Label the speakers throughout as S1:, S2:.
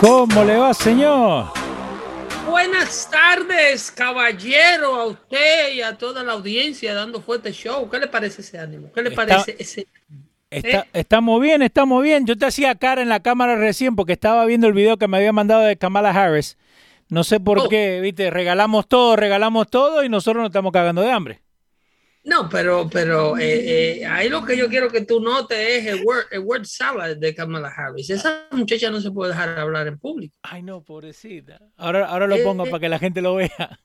S1: ¿Cómo le va, señor?
S2: Buenas tardes, caballero, a usted y a toda la audiencia dando fuerte show. ¿Qué le parece ese ánimo? ¿Qué le parece ese
S1: Está, ¿Eh? Estamos bien, estamos bien. Yo te hacía cara en la cámara recién porque estaba viendo el video que me había mandado de Kamala Harris. No sé por oh. qué, viste, regalamos todo, regalamos todo y nosotros nos estamos cagando de hambre.
S2: No, pero, pero eh, eh, ahí lo que yo quiero que tú notes es el word, el word salad de Kamala Harris. Esa muchacha no se puede dejar hablar en público.
S1: Ay, no, pobrecita. Ahora, ahora lo eh, pongo para que la gente lo vea.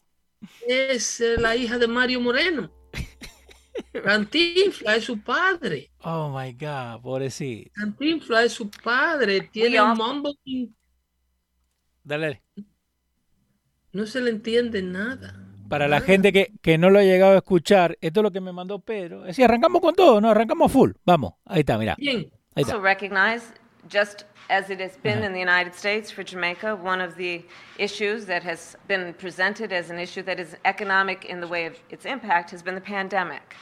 S2: Es la hija de Mario Moreno. Cantinfla es su padre.
S1: Oh my God, pobrecita.
S2: Cantinfla es su padre. Tiene un mambo.
S1: Dale.
S2: No se le entiende nada.
S1: Para la gente que, que, no lo ha llegado a escuchar, esto es lo que me mandó Pedro. Es decir, arrancamos con todo, ¿no? Arrancamos full. Vamos, ahí está, mira.
S3: Ahí está. Also recognize, just as it has been in the United States for Jamaica, one of the issues that has been presented as an issue that is economic in the way of its impact has been the pandemic.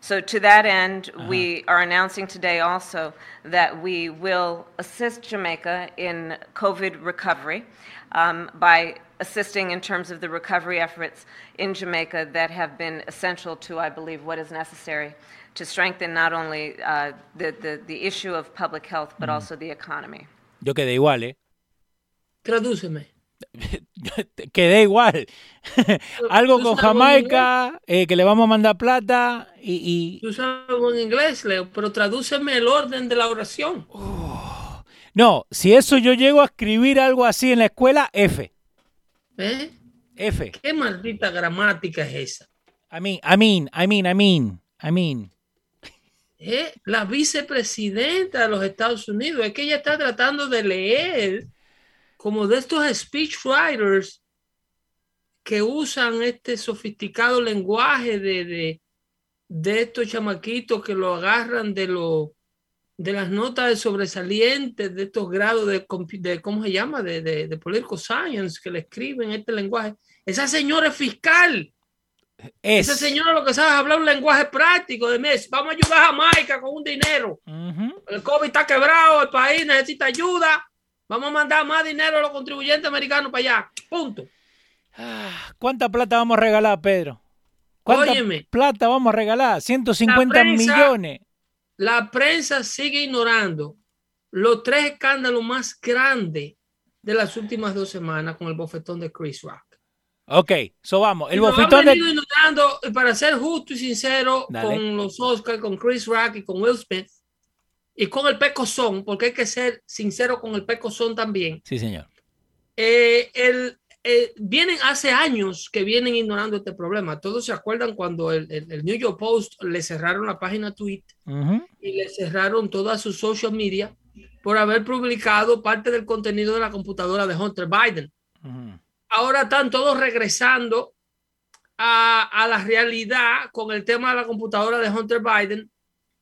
S3: So, to that end, uh -huh. we are announcing today also that we will assist Jamaica in COVID recovery um, by assisting in terms of the recovery efforts in Jamaica that have been essential to, I believe, what is necessary to strengthen not only uh, the, the, the, issue of public health, but mm. also the economy.
S1: Yo quedé igual, ¿eh?
S2: Tradúceme.
S1: quedé igual. Algo con Jamaica, eh, que le vamos a mandar plata y... y...
S2: Tú sabes en inglés, Leo, pero tradúceme el orden de la oración.
S1: Oh. No, si eso yo llego a escribir algo así en la escuela, F.
S2: ¿Eh?
S1: F.
S2: ¿Qué maldita gramática es esa?
S1: I mean, I mean, I mean, I mean, I mean.
S2: ¿Eh? La vicepresidenta de los Estados Unidos, es que ella está tratando de leer como de estos speechwriters que usan este sofisticado lenguaje de, de, de estos chamaquitos que lo agarran de los de las notas de sobresalientes de estos grados de, de ¿cómo se llama? De, de, de, political science que le escriben este lenguaje. Esa señora es fiscal. Esa señora lo que sabe es hablar un lenguaje práctico de mes. Vamos a ayudar a Jamaica con un dinero. El COVID está quebrado, el país necesita ayuda. Vamos a mandar más dinero a los contribuyentes americanos para allá. Punto.
S1: Ah, ¿Cuánta plata vamos a regalar, Pedro? ¿Cuánta plata vamos a regalar? 150 millones
S2: la prensa sigue ignorando los tres escándalos más grandes de las últimas dos semanas con el bofetón de Chris Rock.
S1: Ok, so vamos. El bofetón de...
S2: ignorando, para ser justo y sincero con los Oscars, con Chris Rock y con Will Smith y con el Pecozón, porque hay que ser sincero con el Pecozón también.
S1: Sí, señor.
S2: Eh, el, eh, vienen hace años que vienen ignorando este problema. Todos se acuerdan cuando el, el, New York Post le cerraron la página tweet y le cerraron toda su social media por haber publicado parte del contenido de la computadora de Hunter Biden. Ahora están todos regresando a, a, la realidad con el tema de la computadora de Hunter Biden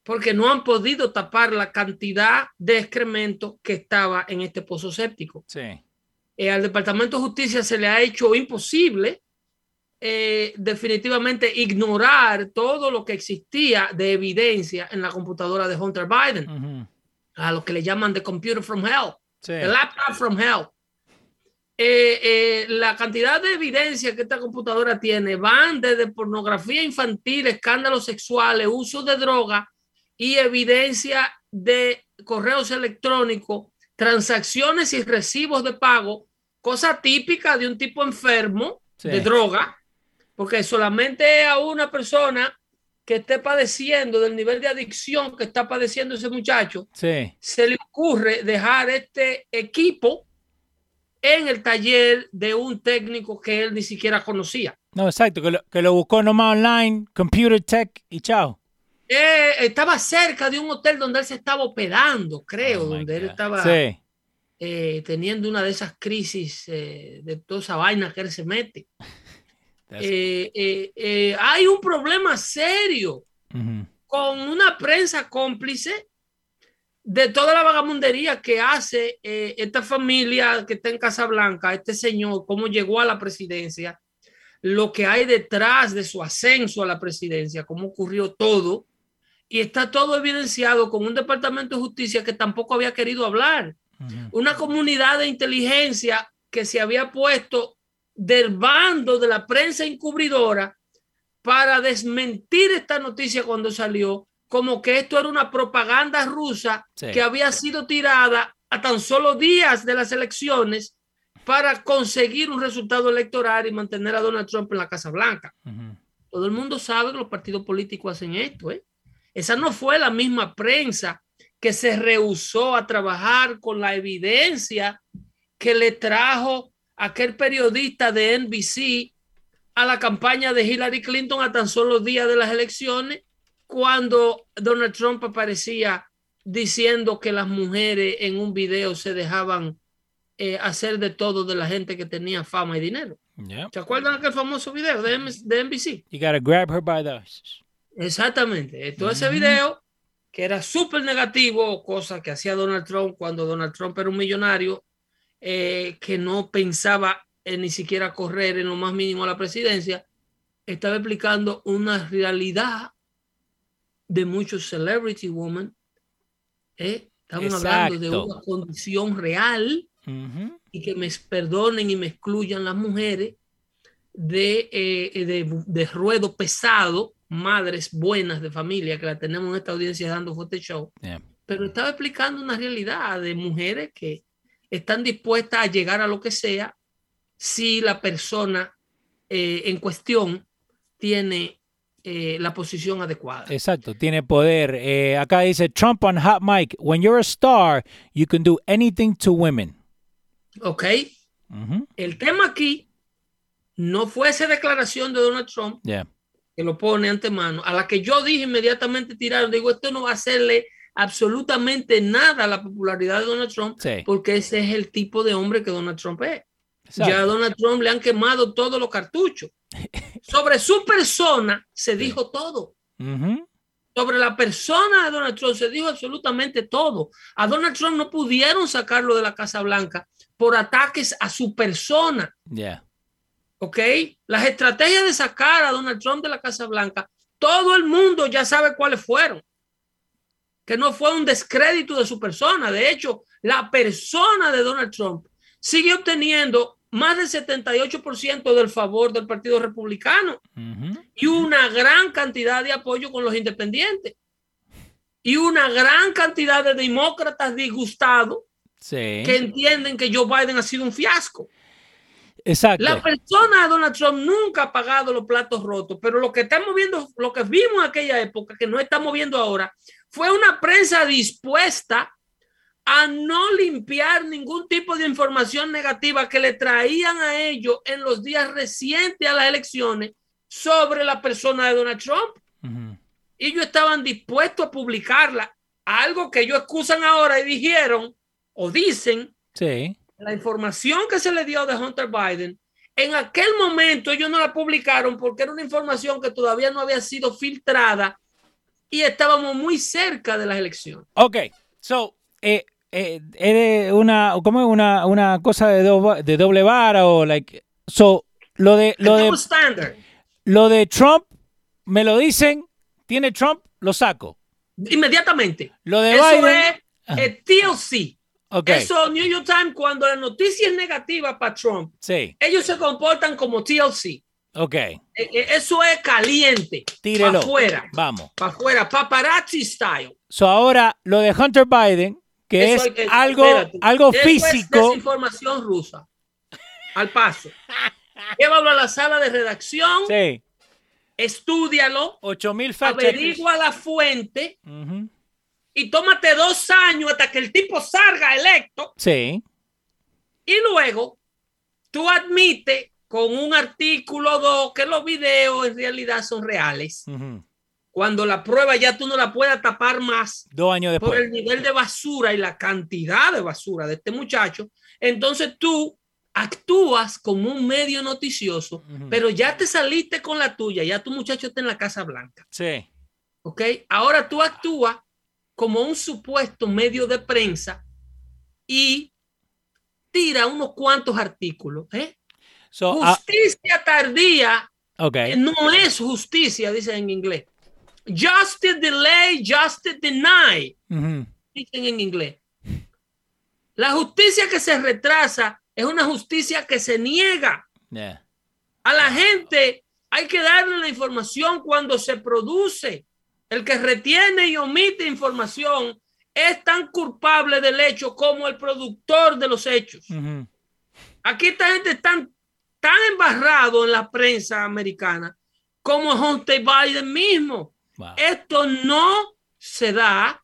S2: porque no han podido tapar la cantidad de excremento que estaba en este pozo séptico.
S1: Sí.
S2: Eh, al Departamento de Justicia se le ha hecho imposible eh, definitivamente ignorar todo lo que existía de evidencia en la computadora de Hunter Biden, a lo que le llaman the computer from hell, the laptop from hell. eh, la cantidad de evidencia que esta computadora tiene van desde pornografía infantil, escándalos sexuales, uso de droga y evidencia de correos electrónicos, transacciones y recibos de pago, cosa típica de un tipo enfermo
S1: Sí.
S2: de droga, porque solamente a una persona que esté padeciendo del nivel de adicción que está padeciendo ese muchacho,
S1: Sí.
S2: se le ocurre dejar este equipo en el taller de un técnico que él ni siquiera conocía.
S1: No, exacto, que lo, que lo buscó nomás online, computer tech y chao.
S2: Eh, estaba cerca de un hotel donde él se estaba hospedando, creo,
S1: Oh,
S2: donde él estaba
S1: Sí.
S2: Eh, teniendo una de esas crisis eh, de toda esa vaina que él se mete. Eh, hay un problema serio con una prensa cómplice de toda la vagamundería que hace esta familia que está en Casablanca, este señor, cómo llegó a la presidencia, lo que hay detrás de su ascenso a la presidencia, cómo ocurrió todo, y está todo evidenciado con un departamento de justicia que tampoco había querido hablar, Una comunidad de inteligencia que se había puesto del bando de la prensa encubridora para desmentir esta noticia cuando salió, como que esto era una propaganda rusa
S1: Sí.
S2: que había sido tirada a tan solo días de las elecciones para conseguir un resultado electoral y mantener a Donald Trump en la Casa Blanca. Todo el mundo sabe que los partidos políticos hacen esto. ¿eh? Esa no fue la misma prensa que se rehusó a trabajar con la evidencia que le trajo aquel periodista de NBC a la campaña de Hillary Clinton a tan solo días de las elecciones, cuando Donald Trump aparecía diciendo que las mujeres en un video se dejaban eh, hacer de todo de la gente que tenía fama y dinero.
S1: Yeah.
S2: ¿Se acuerdan aquel famoso video de, M- de NBC?
S1: You gotta grab her by the.
S2: Exactamente. Todo ese
S1: Ujú.
S2: video que era súper negativo, cosa que hacía Donald Trump cuando Donald Trump era un millonario eh, que no pensaba en ni siquiera correr en lo más mínimo a la presidencia, estaba explicando una realidad de muchos celebrity women. ¿eh? Estamos hablando de
S1: Exacto.
S2: una condición real
S1: Ujú.
S2: y que me perdonen y me excluyan las mujeres de, eh, de, de ruedo pesado, madres buenas de familia que la tenemos en esta audiencia dando fuerte show,
S1: Yeah.
S2: pero estaba explicando una realidad de mujeres que están dispuestas a llegar a lo que sea si la persona eh, en cuestión tiene eh, la posición adecuada.
S1: Exacto, tiene poder. Eh, acá dice Trump on Hot Mic. When you're a star, you can do anything to women.
S2: ¿Ok? El tema aquí no fue esa declaración de Donald Trump,
S1: Yeah.
S2: Que lo pone antemano, a la que yo dije inmediatamente tiraron, digo, esto no va a hacerle absolutamente nada a la popularidad de Donald Trump,
S1: Sí.
S2: porque ese es el tipo de hombre que Donald Trump es.
S1: Exacto.
S2: Ya a Donald Trump le han quemado todos los cartuchos. Sobre su persona se dijo todo. Sobre la persona de Donald Trump se dijo absolutamente todo. A Donald Trump no pudieron sacarlo de la Casa Blanca por ataques a su persona.
S1: Yeah.
S2: ¿Ok? Las estrategias de sacar a Donald Trump de la Casa Blanca, todo el mundo ya sabe cuáles fueron. Que no fue un descrédito de su persona. De hecho, la persona de Donald Trump sigue obteniendo más del 78% del favor del Partido Republicano y una gran cantidad de apoyo con los independientes. Y una gran cantidad de demócratas disgustados
S1: Sí.
S2: que entienden que Joe Biden ha sido un fiasco.
S1: Exacto.
S2: La persona de Donald Trump nunca ha pagado los platos rotos, pero lo que estamos viendo, lo que vimos en aquella época, que no estamos viendo ahora, fue una prensa dispuesta a no limpiar ningún tipo de información negativa que le traían a ellos en los días recientes a las elecciones sobre la persona de Donald Trump. Y ellos estaban dispuestos a publicarla, algo que ellos excusan ahora y dijeron o dicen
S1: Sí.
S2: La información que se le dio de Hunter Biden, en aquel momento ellos no la publicaron porque era una información que todavía no había sido filtrada y estábamos muy cerca de las elecciones.
S1: Ok. So, eh, eh, una, ¿cómo es? Una, una cosa de, do- de doble vara o like. So, lo de, lo de,
S2: standard.
S1: lo de Trump, me lo dicen, tiene Trump, lo saco.
S2: Inmediatamente.
S1: Lo de
S2: Eso
S1: Biden.
S2: es TLC.
S1: Ok.
S2: Eso, New York Times, cuando la noticia es negativa para Trump,
S1: Sí,
S2: ellos se comportan como TLC.
S1: ok.
S2: Eh, eh, Eso es caliente.
S1: Tírelo.
S2: Para afuera.
S1: Vamos.
S2: Para afuera. Paparazzi style.
S1: So ahora lo de Hunter Biden, que
S2: Eso
S1: es algo,
S2: espérate.
S1: algo
S2: Eso es
S1: físico.
S2: desinformación rusa. Al paso. Llévalo a la sala de redacción,
S1: Sí.
S2: estúdialo,
S1: 8000 fact checkers.
S2: averigua la fuente
S1: Ujú.
S2: Y tómate dos años hasta que el tipo salga electo
S1: Sí.
S2: y luego tú admites con un artículo o dos que los videos en realidad son reales. Cuando la prueba ya tú no la puedas tapar más
S1: Dos años
S2: por
S1: después.
S2: el nivel de basura y la cantidad de basura de este muchacho, entonces tú actúas como un medio noticioso, pero ya te saliste con la tuya, ya tu muchacho está en la Casa Blanca,
S1: Sí.
S2: ¿ok? Ahora tú actúas como un supuesto medio de prensa y tira unos cuantos artículos, ¿eh?
S1: So, ah,
S2: Justicia tardía
S1: ok.
S2: no es justicia, dicen en inglés. Justice delay, justice deny dicen en inglés. La justicia que se retrasa es una justicia que se niega.
S1: Yeah.
S2: A la gente hay que darle la información cuando se produce. El que retiene y omite información es tan culpable del hecho como el productor de los hechos. Aquí esta gente está tan embarrado en la prensa americana como Hunter Biden mismo.
S1: Wow.
S2: Esto no se da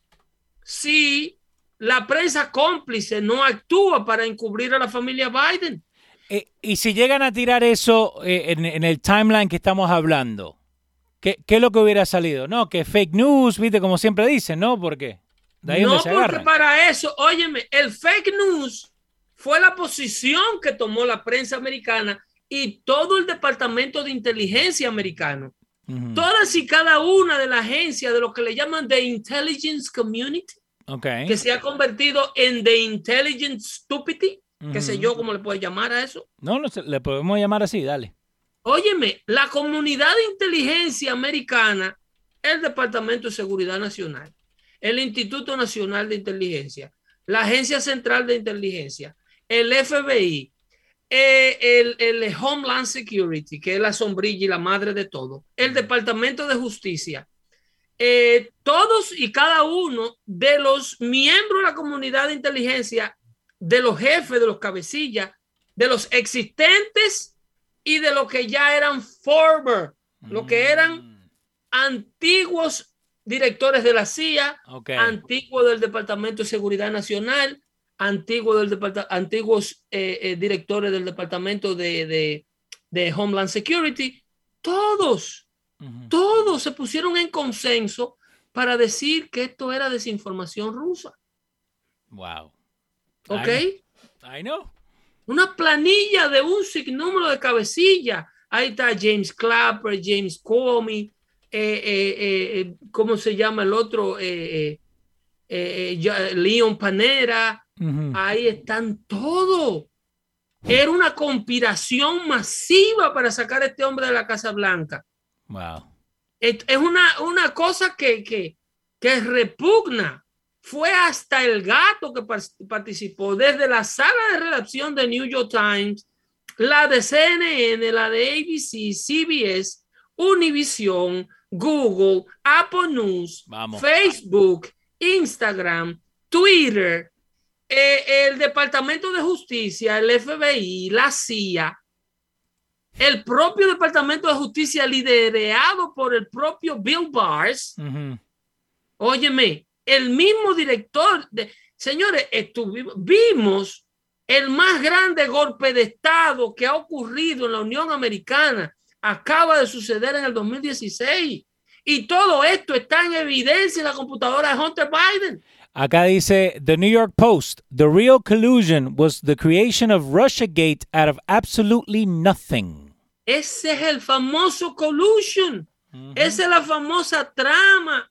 S2: si la prensa cómplice no actúa para encubrir a la familia Biden.
S1: Eh, y si llegan a tirar eso eh, en, en el timeline que estamos hablando, ¿qué, qué es lo que hubiera salido? No, que fake news, viste, como siempre dicen, ¿no? Porque de ahí
S2: no,
S1: donde se
S2: porque
S1: agarran.
S2: para eso, óyeme, el fake news fue la posición que tomó la prensa americana y todo el departamento de inteligencia americano. Todas y cada una de las agencias de lo que le llaman the intelligence community, que se ha convertido en the intelligence stupidity, qué sé
S1: Ujú.
S2: yo cómo le puedes llamar a eso.
S1: No, no sé, le podemos llamar así, dale.
S2: Óyeme, la comunidad de inteligencia americana, el Departamento de Seguridad Nacional, el Instituto Nacional de Inteligencia, la Agencia Central de Inteligencia, el FBI, eh, el, el Homeland Security, que es la sombrilla y la madre de todo, el Departamento de Justicia, eh, todos y cada uno de los miembros de la comunidad de inteligencia, de los jefes, de los cabecillas, de los existentes y de lo que ya eran former, lo que eran
S1: Mm,
S2: antiguos directores de la CIA,
S1: Ok.
S2: antiguos del Departamento de Seguridad Nacional, antiguos, del antiguos eh, eh, directores del Departamento de, de- de Homeland Security, todos, todos se pusieron en consenso para decir que esto era desinformación rusa.
S1: Wow.
S2: ¿Ok?
S1: I, I know.
S2: Una planilla de un sinnúmero de cabecillas. Ahí está James Clapper, James Comey, eh, eh, eh, ¿cómo se llama el otro? Leon Panera. Ahí están todos. Era una conspiración masiva para sacar a este hombre de la Casa Blanca.
S1: Wow.
S2: Es es una, una cosa que, que, que repugna. Fue hasta el gato que par- participó desde la sala de redacción de New York Times, la de CNN, la de ABC, CBS, Univision, Google, Apple News,
S1: Vamos.
S2: Facebook, Instagram, Twitter, eh, el Departamento de Justicia, el FBI, la CIA, el propio Departamento de Justicia liderado por el propio Bill Bars, óyeme, el mismo director de, señores, estuvimos, vimos el más grande golpe de Estado que ha ocurrido en la Unión Americana, acaba de suceder en el 2016. Y todo esto está en evidencia en la computadora de Hunter Biden.
S1: Acá dice The New York Post, the real collusion was the creation of Russiagate out of absolutely nothing.
S2: Ese es el famoso collusion. Esa es la famosa trama.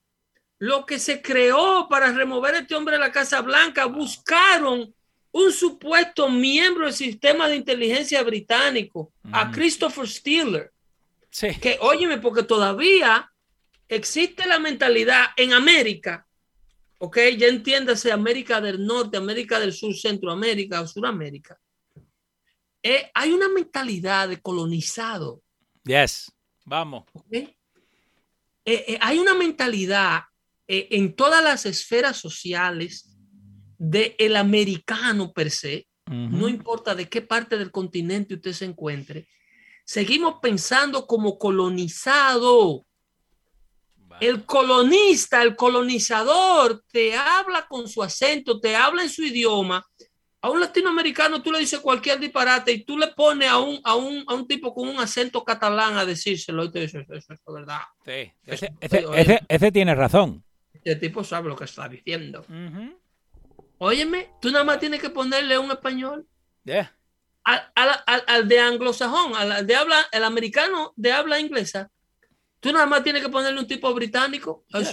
S2: Lo que se creó para remover a este hombre de la Casa Blanca. Buscaron un supuesto miembro del sistema de inteligencia británico, a Christopher Steele.
S1: Sí.
S2: Que, óyeme, porque todavía existe la mentalidad en América ¿ok? Ya entiéndase América del Norte, América del Sur, Centroamérica o Suramérica. Eh, hay una mentalidad de colonizado.
S1: Yes. Vamos.
S2: Eh, eh, hay una mentalidad eh, en todas las esferas sociales del americano per se,
S1: Ujú.
S2: no importa de qué parte del continente usted se encuentre, seguimos pensando como colonizado. El colonista, el colonizador, te habla con su acento, te habla en su idioma. A un latinoamericano tú le dices cualquier disparate y tú le pones a un, a un, a un tipo con un acento catalán a decírselo y te dice, eso, eso es verdad.
S1: Sí. Ese,
S2: Eso-
S1: ese- ese- ese tiene razón.
S2: Este tipo sabe lo que está diciendo.
S1: Ujú.
S2: Óyeme, tú nada más tienes que ponerle un español
S1: Yeah.
S2: al, al- al- al de anglosajón, al, de habla, el americano de habla inglesa. Tú nada más tienes que ponerle un tipo británico.
S1: Yes.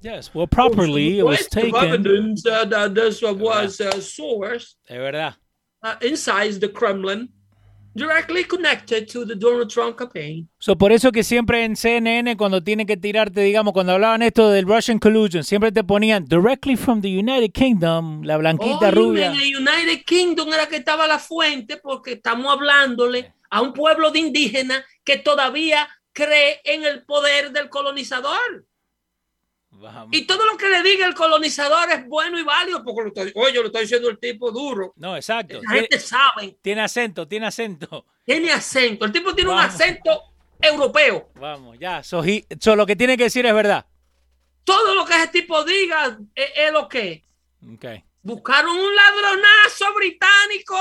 S1: Yes. Well, properly, it was taken.
S2: evidence uh, that this was uh, source
S1: Es verdad.
S2: uh, inside the Kremlin, directly connected to the Donald Trump campaign.
S1: So, por eso que siempre en CNN, cuando tienen que tirarte, digamos, cuando hablaban esto del Russian collusion, siempre te ponían directly from the United Kingdom, la blanquita
S2: Óyeme,
S1: rubia.
S2: En el United Kingdom era que estaba la fuente, porque estamos hablándole a un pueblo de indígenas que todavía cree en el poder del colonizador.
S1: Vamos.
S2: Y todo lo que le diga el colonizador es bueno y válido, porque lo está, oye, lo está diciendo el tipo duro.
S1: No, exacto.
S2: La gente sabe,
S1: tiene acento, tiene acento.
S2: tiene acento. El tipo tiene un acento europeo.
S1: Vamos, ya. So lo que tiene que decir es verdad.
S2: Todo lo que ese tipo diga es, es lo que.
S1: Okay.
S2: Buscaron un ladronazo británico,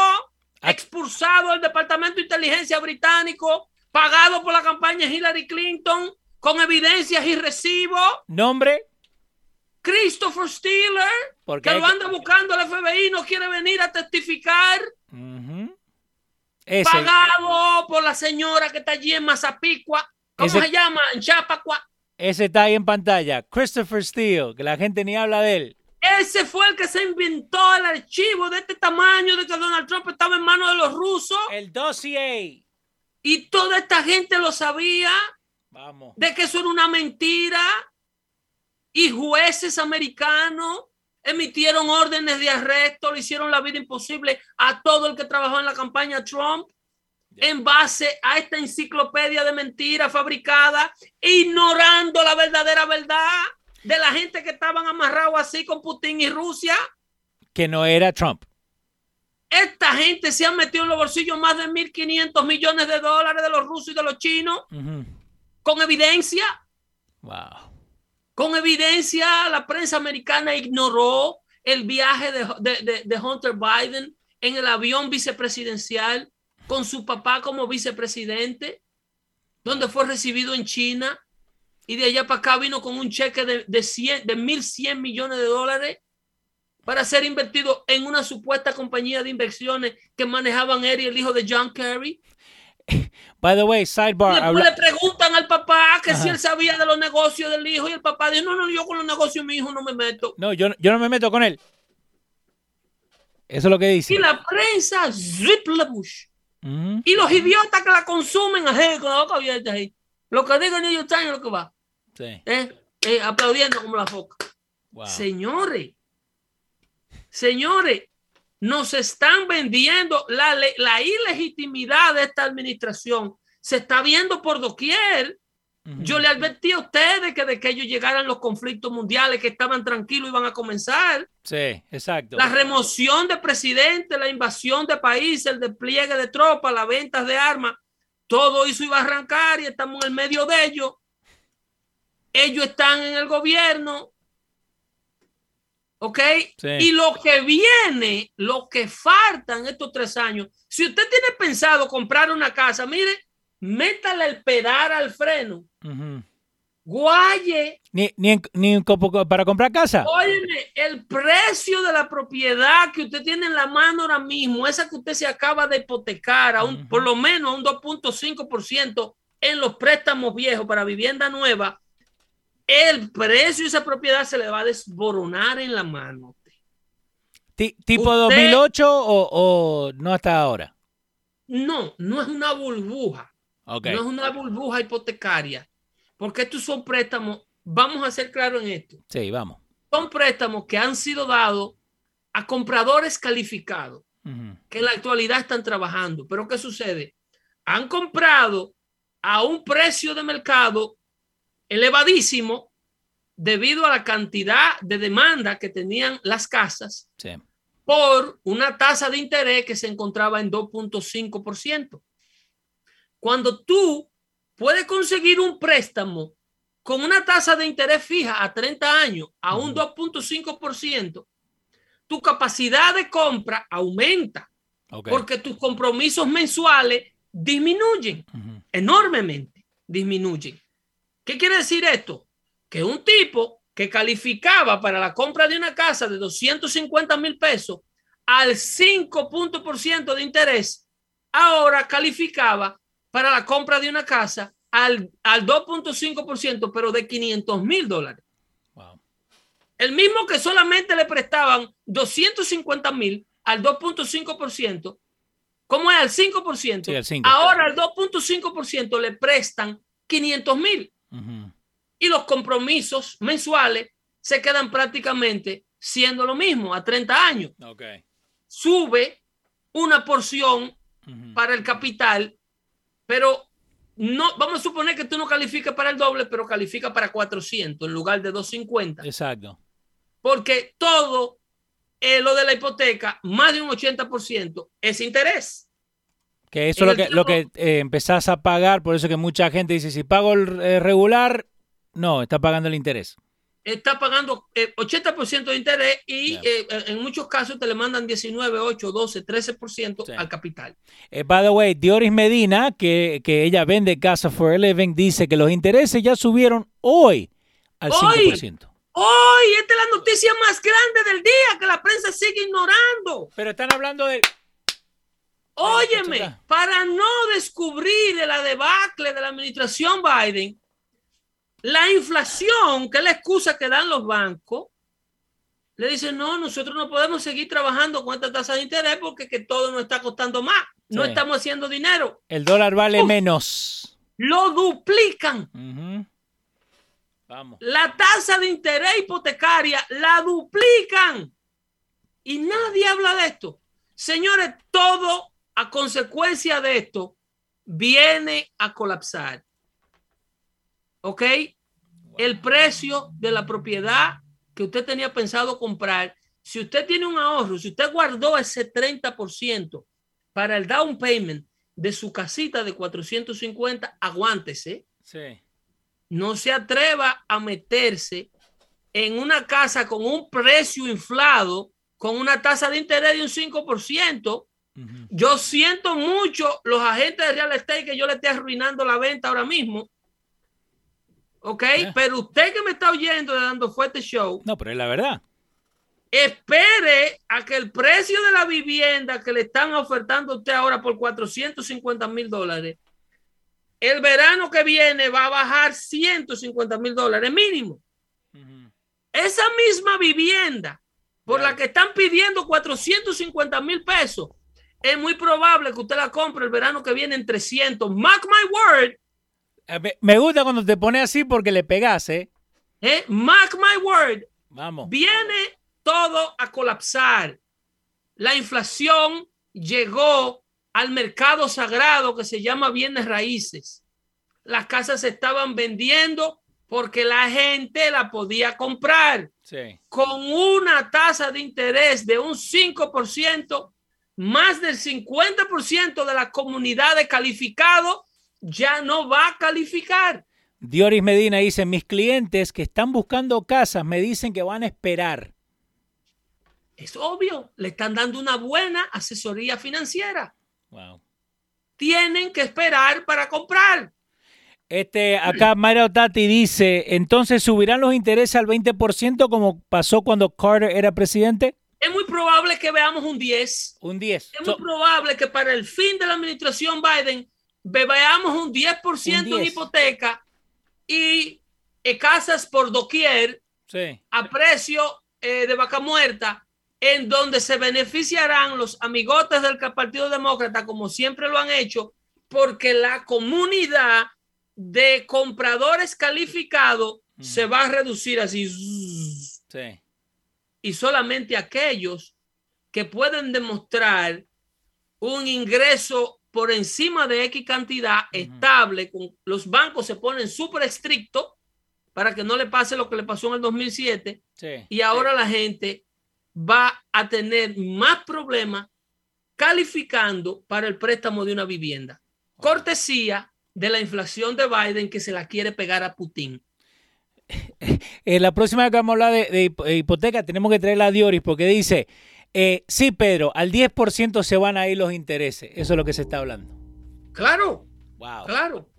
S1: Ah.
S2: expulsado del Departamento de Inteligencia británico, pagado por la campaña Hillary Clinton, con evidencias y recibos.
S1: Nombre,
S2: Christopher Steeler,
S1: porque
S2: que lo anda buscando el FBI, no quiere venir a testificar.
S1: Ese,
S2: pagado por la señora que está allí en Mazapicua. ¿Cómo
S1: Ese-
S2: se llama? En Chapacua.
S1: ese está ahí en pantalla. Christopher Steele, que la gente ni habla de él.
S2: Ese fue el que se inventó el archivo de este tamaño de que Donald Trump estaba en manos de los rusos.
S1: El dossier.
S2: Y toda esta gente lo sabía
S1: Vamos.
S2: de que eso era una mentira. Y jueces americanos emitieron órdenes de arresto, le hicieron la vida imposible a todo el que trabajó en la campaña Trump en base a esta enciclopedia de mentiras fabricada, ignorando la verdadera verdad de la gente que estaban amarrados así con Putin y Rusia.
S1: Que no era Trump.
S2: Esta gente se ha metido en los bolsillos más de 1.500 millones de dólares de los rusos y de los chinos. Con evidencia.
S1: Wow.
S2: Con evidencia, la prensa americana ignoró el viaje de, de- de- de Hunter Biden en el avión vicepresidencial con su papá como vicepresidente, donde fue recibido en China y de allá para acá vino con un cheque de, de, 100 de 1.100 millones de dólares para ser invertido en una supuesta compañía de inversiones que manejaban él y el hijo de John Kerry.
S1: By the way, sidebar.
S2: Después
S1: habla-
S2: le preguntan al papá que si
S1: Ajá.
S2: él sabía de los negocios del hijo y el papá dice, no, no, yo con los negocios de mi hijo no me meto.
S1: No, yo, yo no me meto con él. Eso es lo que dice.
S2: Y la prensa, zip la bush.
S1: Ujú.
S2: Y los idiotas que la consumen, así, con la boca abierta ahí. Lo que diga el New York Times es lo que va.
S1: Sí.
S2: ¿eh? Eh, aplaudiendo como la foca.
S1: Wow.
S2: Señores, señores, nos están vendiendo la, le- la ilegitimidad de esta administración. Se está viendo por doquier. Yo le advertí a ustedes que de que ellos llegaran los conflictos mundiales que estaban tranquilos iban a comenzar.
S1: Sí, exacto.
S2: La remoción de presidente, la invasión de países, el despliegue de tropas, las ventas de armas, todo eso iba a arrancar y estamos en el medio de ellos. Ellos están en el gobierno. ¿Ok?
S1: Sí.
S2: Y lo que viene, lo que faltan estos tres años, si usted tiene pensado comprar una casa, mire, métale el pedal al freno,
S1: Ujú.
S2: guaye,
S1: Ni, ni, ni para comprar casa.
S2: Óyeme, el precio de la propiedad que usted tiene en la mano ahora mismo, esa que usted se acaba de hipotecar a un, por lo menos a un 2.5% en los préstamos viejos para vivienda nueva, el precio de esa propiedad se le va a desboronar en la mano.
S1: Ti- ¿Tipo
S2: Usted-
S1: 2008 o, o no hasta ahora?
S2: No, no es una burbuja.
S1: Ok.
S2: No es una burbuja hipotecaria. Porque estos son préstamos. Vamos a ser claros en esto.
S1: Sí, vamos.
S2: son préstamos que han sido dados a compradores calificados que en la actualidad están trabajando. Pero ¿qué sucede? Han comprado a un precio de mercado elevadísimo debido a la cantidad de demanda que tenían las casas
S1: Sí.
S2: por una tasa de interés que se encontraba en 2.5%. Cuando tú puedes conseguir un préstamo con una tasa de interés fija a 30 años a un
S1: Ujú.
S2: 2.5%, tu capacidad de compra aumenta porque tus compromisos mensuales disminuyen enormemente, disminuyen. ¿Qué quiere decir esto? Que un tipo que calificaba para la compra de una casa de 250 mil pesos al 5 puntos por ciento de interés, ahora calificaba para la compra de una casa al, al 2.5%, pero de 500 mil dólares.
S1: Wow.
S2: El mismo que solamente le prestaban 250 mil al 2.5%, ¿cómo es? Al 5%.
S1: Sí, al 5.
S2: Ahora al 2.5% le prestan 500 mil Y los compromisos mensuales se quedan prácticamente siendo lo mismo a 30 años.
S1: Ok.
S2: Sube una porción para el capital, pero no, vamos a suponer que tú no calificas para el doble, pero califica para 400 en lugar de 250.
S1: Exacto.
S2: porque todo eh, lo de la hipoteca, más de un 80% es interés.
S1: Que eso es lo que, lo que eh, empezás a pagar, por eso que mucha gente dice, si pago el eh, regular, no, está pagando el interés.
S2: Está pagando eh, 80% de interés y
S1: Ya.
S2: eh, en muchos casos te le mandan 19, 8, 12, 13%
S1: Sí.
S2: al capital.
S1: Eh, by the way, Dioris Medina, que, que ella vende casa for a living, dice que los intereses ya subieron hoy al
S2: Hoy.
S1: 5%.
S2: Hoy esta es la noticia más grande del día que la prensa sigue ignorando.
S1: Pero están hablando de...
S2: Óyeme, para no descubrir la debacle de la administración Biden, la inflación, que es la excusa que dan los bancos, le dicen, no, nosotros no podemos seguir trabajando con esta tasa de interés porque que todo nos está costando más. No
S1: Sí.
S2: estamos haciendo dinero.
S1: El dólar vale
S2: Uf.
S1: menos.
S2: Lo duplican.
S1: Vamos.
S2: La tasa de interés hipotecaria la duplican. Y nadie habla de esto. Señores, todo a consecuencia de esto viene a colapsar. ¿Ok? El precio de la propiedad que usted tenía pensado comprar, si usted tiene un ahorro, si usted guardó ese 30% para el down payment de su casita de 450, aguántese
S1: Sí.
S2: no se atreva a meterse en una casa con un precio inflado, con una tasa de interés de un 5%. Yo siento mucho los agentes de real estate que yo le esté arruinando la venta ahora mismo. ¿Ok?
S1: Eh.
S2: Pero usted que me está oyendo de Dando Fuerte Show,
S1: No, pero es la verdad.
S2: espere a que el precio de la vivienda que le están ofertando a usted ahora por 450 mil dólares, el verano que viene va a bajar 150 mil dólares mínimo. Esa misma vivienda por la que están pidiendo 450 mil pesos, es muy probable que usted la compre el verano que viene en 300. Mark my word,
S1: Eh, Me, gusta cuando te pones así porque le pegas, ¿eh?
S2: eh, mark my word,
S1: Vamos.
S2: viene todo a colapsar. La inflación llegó al mercado sagrado que se llama bienes raíces. Las casas se estaban vendiendo porque la gente la podía comprar.
S1: Sí.
S2: con una tasa de interés de un 5%, más del 50% de la comunidad de calificado ya no va a calificar.
S1: Dioris Medina dice, mis clientes que están buscando casas me dicen que van a esperar.
S2: Es obvio, le están dando una buena asesoría financiera.
S1: Wow.
S2: Tienen que esperar para comprar.
S1: Este, acá Mayra Tati dice, entonces subirán los intereses al 20% como pasó cuando Carter era presidente.
S2: Es muy probable que veamos un 10.
S1: Un 10.
S2: Es
S1: So-
S2: muy probable que para el fin de la administración Biden ve- veamos un 10%,
S1: Un
S2: en
S1: 10.
S2: hipoteca y eh, casas por doquier
S1: sí.
S2: a precio eh, de vaca muerta, en donde se beneficiarán los amigotes del Partido Demócrata, como siempre lo han hecho, porque la comunidad de compradores calificados
S1: Mm.
S2: se va a reducir así.
S1: Sí.
S2: Y solamente aquellos que pueden demostrar un ingreso por encima de X cantidad estable, con, los bancos se ponen súper estrictos para que no le pase lo que le pasó en el 2007 y ahora la gente va a tener más problemas calificando para el préstamo de una vivienda. Cortesía de la inflación de Biden que se la quiere pegar a Putin.
S1: En la próxima vez que vamos a hablar de, hipoteca tenemos que traer a Dioris porque dice, eh, sí, Pedro, al 10% se van a ir los intereses. Eso es lo que se está hablando.
S2: Claro, claro,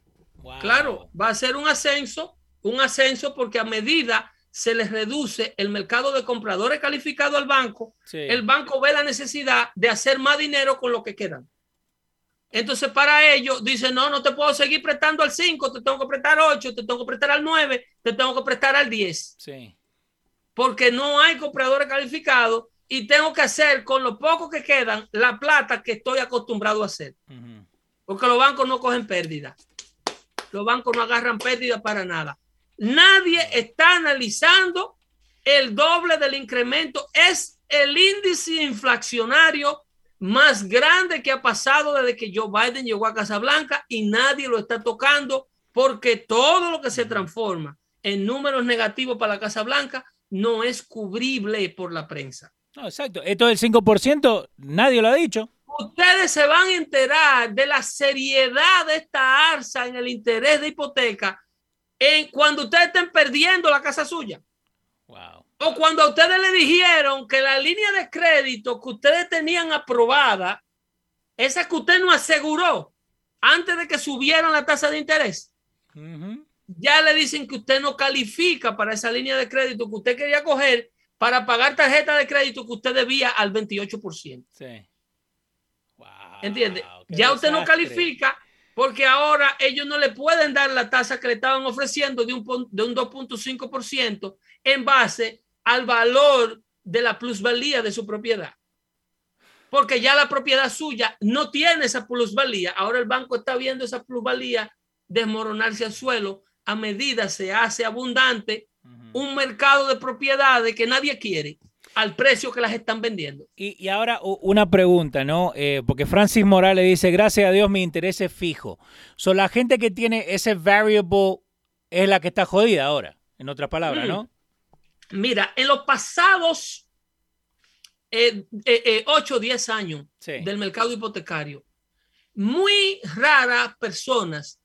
S2: claro. Va a ser un ascenso, un ascenso porque a medida se les reduce el mercado de compradores calificados al banco, el banco ve la necesidad de hacer más dinero con lo que quedan. Entonces, para ellos, dice, no, no te puedo seguir prestando al 5, te tengo que prestar 8, te tengo que prestar al 9, te tengo que prestar al 10. Sí. Porque no hay compradores calificados y tengo que hacer con lo poco que quedan la plata que estoy acostumbrado a hacer. Porque los bancos no cogen pérdida. Los bancos no agarran pérdida para nada. Nadie está analizando el doble del incremento. Es el índice inflacionario más grande que ha pasado desde que Joe Biden llegó a Casa Blanca y nadie lo está tocando porque todo lo que se transforma en números negativos para la Casa Blanca no es cubrible por la prensa.
S1: No, exacto. Esto del 5%, nadie lo ha dicho.
S2: Ustedes se van a enterar de la seriedad de esta arsa en el interés de hipoteca en cuando ustedes estén perdiendo la casa suya. O cuando a ustedes le dijeron que la línea de crédito que ustedes tenían aprobada, esa que usted no aseguró antes de que subieran la tasa de interés, ya le dicen que usted no califica para esa línea de crédito que usted quería coger para pagar tarjeta de crédito que usted debía al 28%. Sí. Wow, ¿Entiende? Ya usted no califica porque ahora ellos no le pueden dar la tasa que le estaban ofreciendo de un, de un 2.5% en base al valor de la plusvalía de su propiedad. Porque ya la propiedad suya no tiene esa plusvalía. Ahora el banco está viendo esa plusvalía desmoronarse al suelo a medida se hace abundante un mercado de propiedades que nadie quiere al precio que las están vendiendo.
S1: Y, ahora una pregunta, ¿no? Eh, porque Francis Morales dice, gracias a Dios mi interés es fijo. So, la gente que tiene ese variable es la que está jodida ahora, en otras palabras, ¿no?
S2: Mira, en los pasados eh, eh, 8 o 10 años del mercado hipotecario, muy raras personas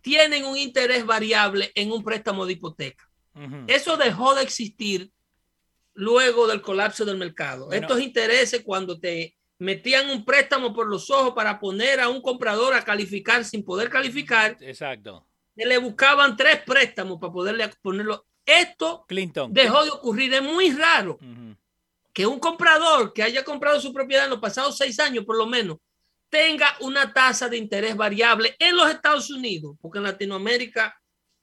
S2: tienen un interés variable en un préstamo de hipoteca. Eso dejó de existir luego del colapso del mercado. Estos intereses cuando te metían un préstamo por los ojos para poner a un comprador a calificar sin poder calificar.
S1: Exacto.
S2: Le buscaban tres préstamos para poderle ponerlo. Esto
S1: Clinton.
S2: dejó de ocurrir. Es muy raro que un comprador que haya comprado su propiedad en los pasados seis años, por lo menos, tenga una tasa de interés variable en los Estados Unidos, porque en Latinoamérica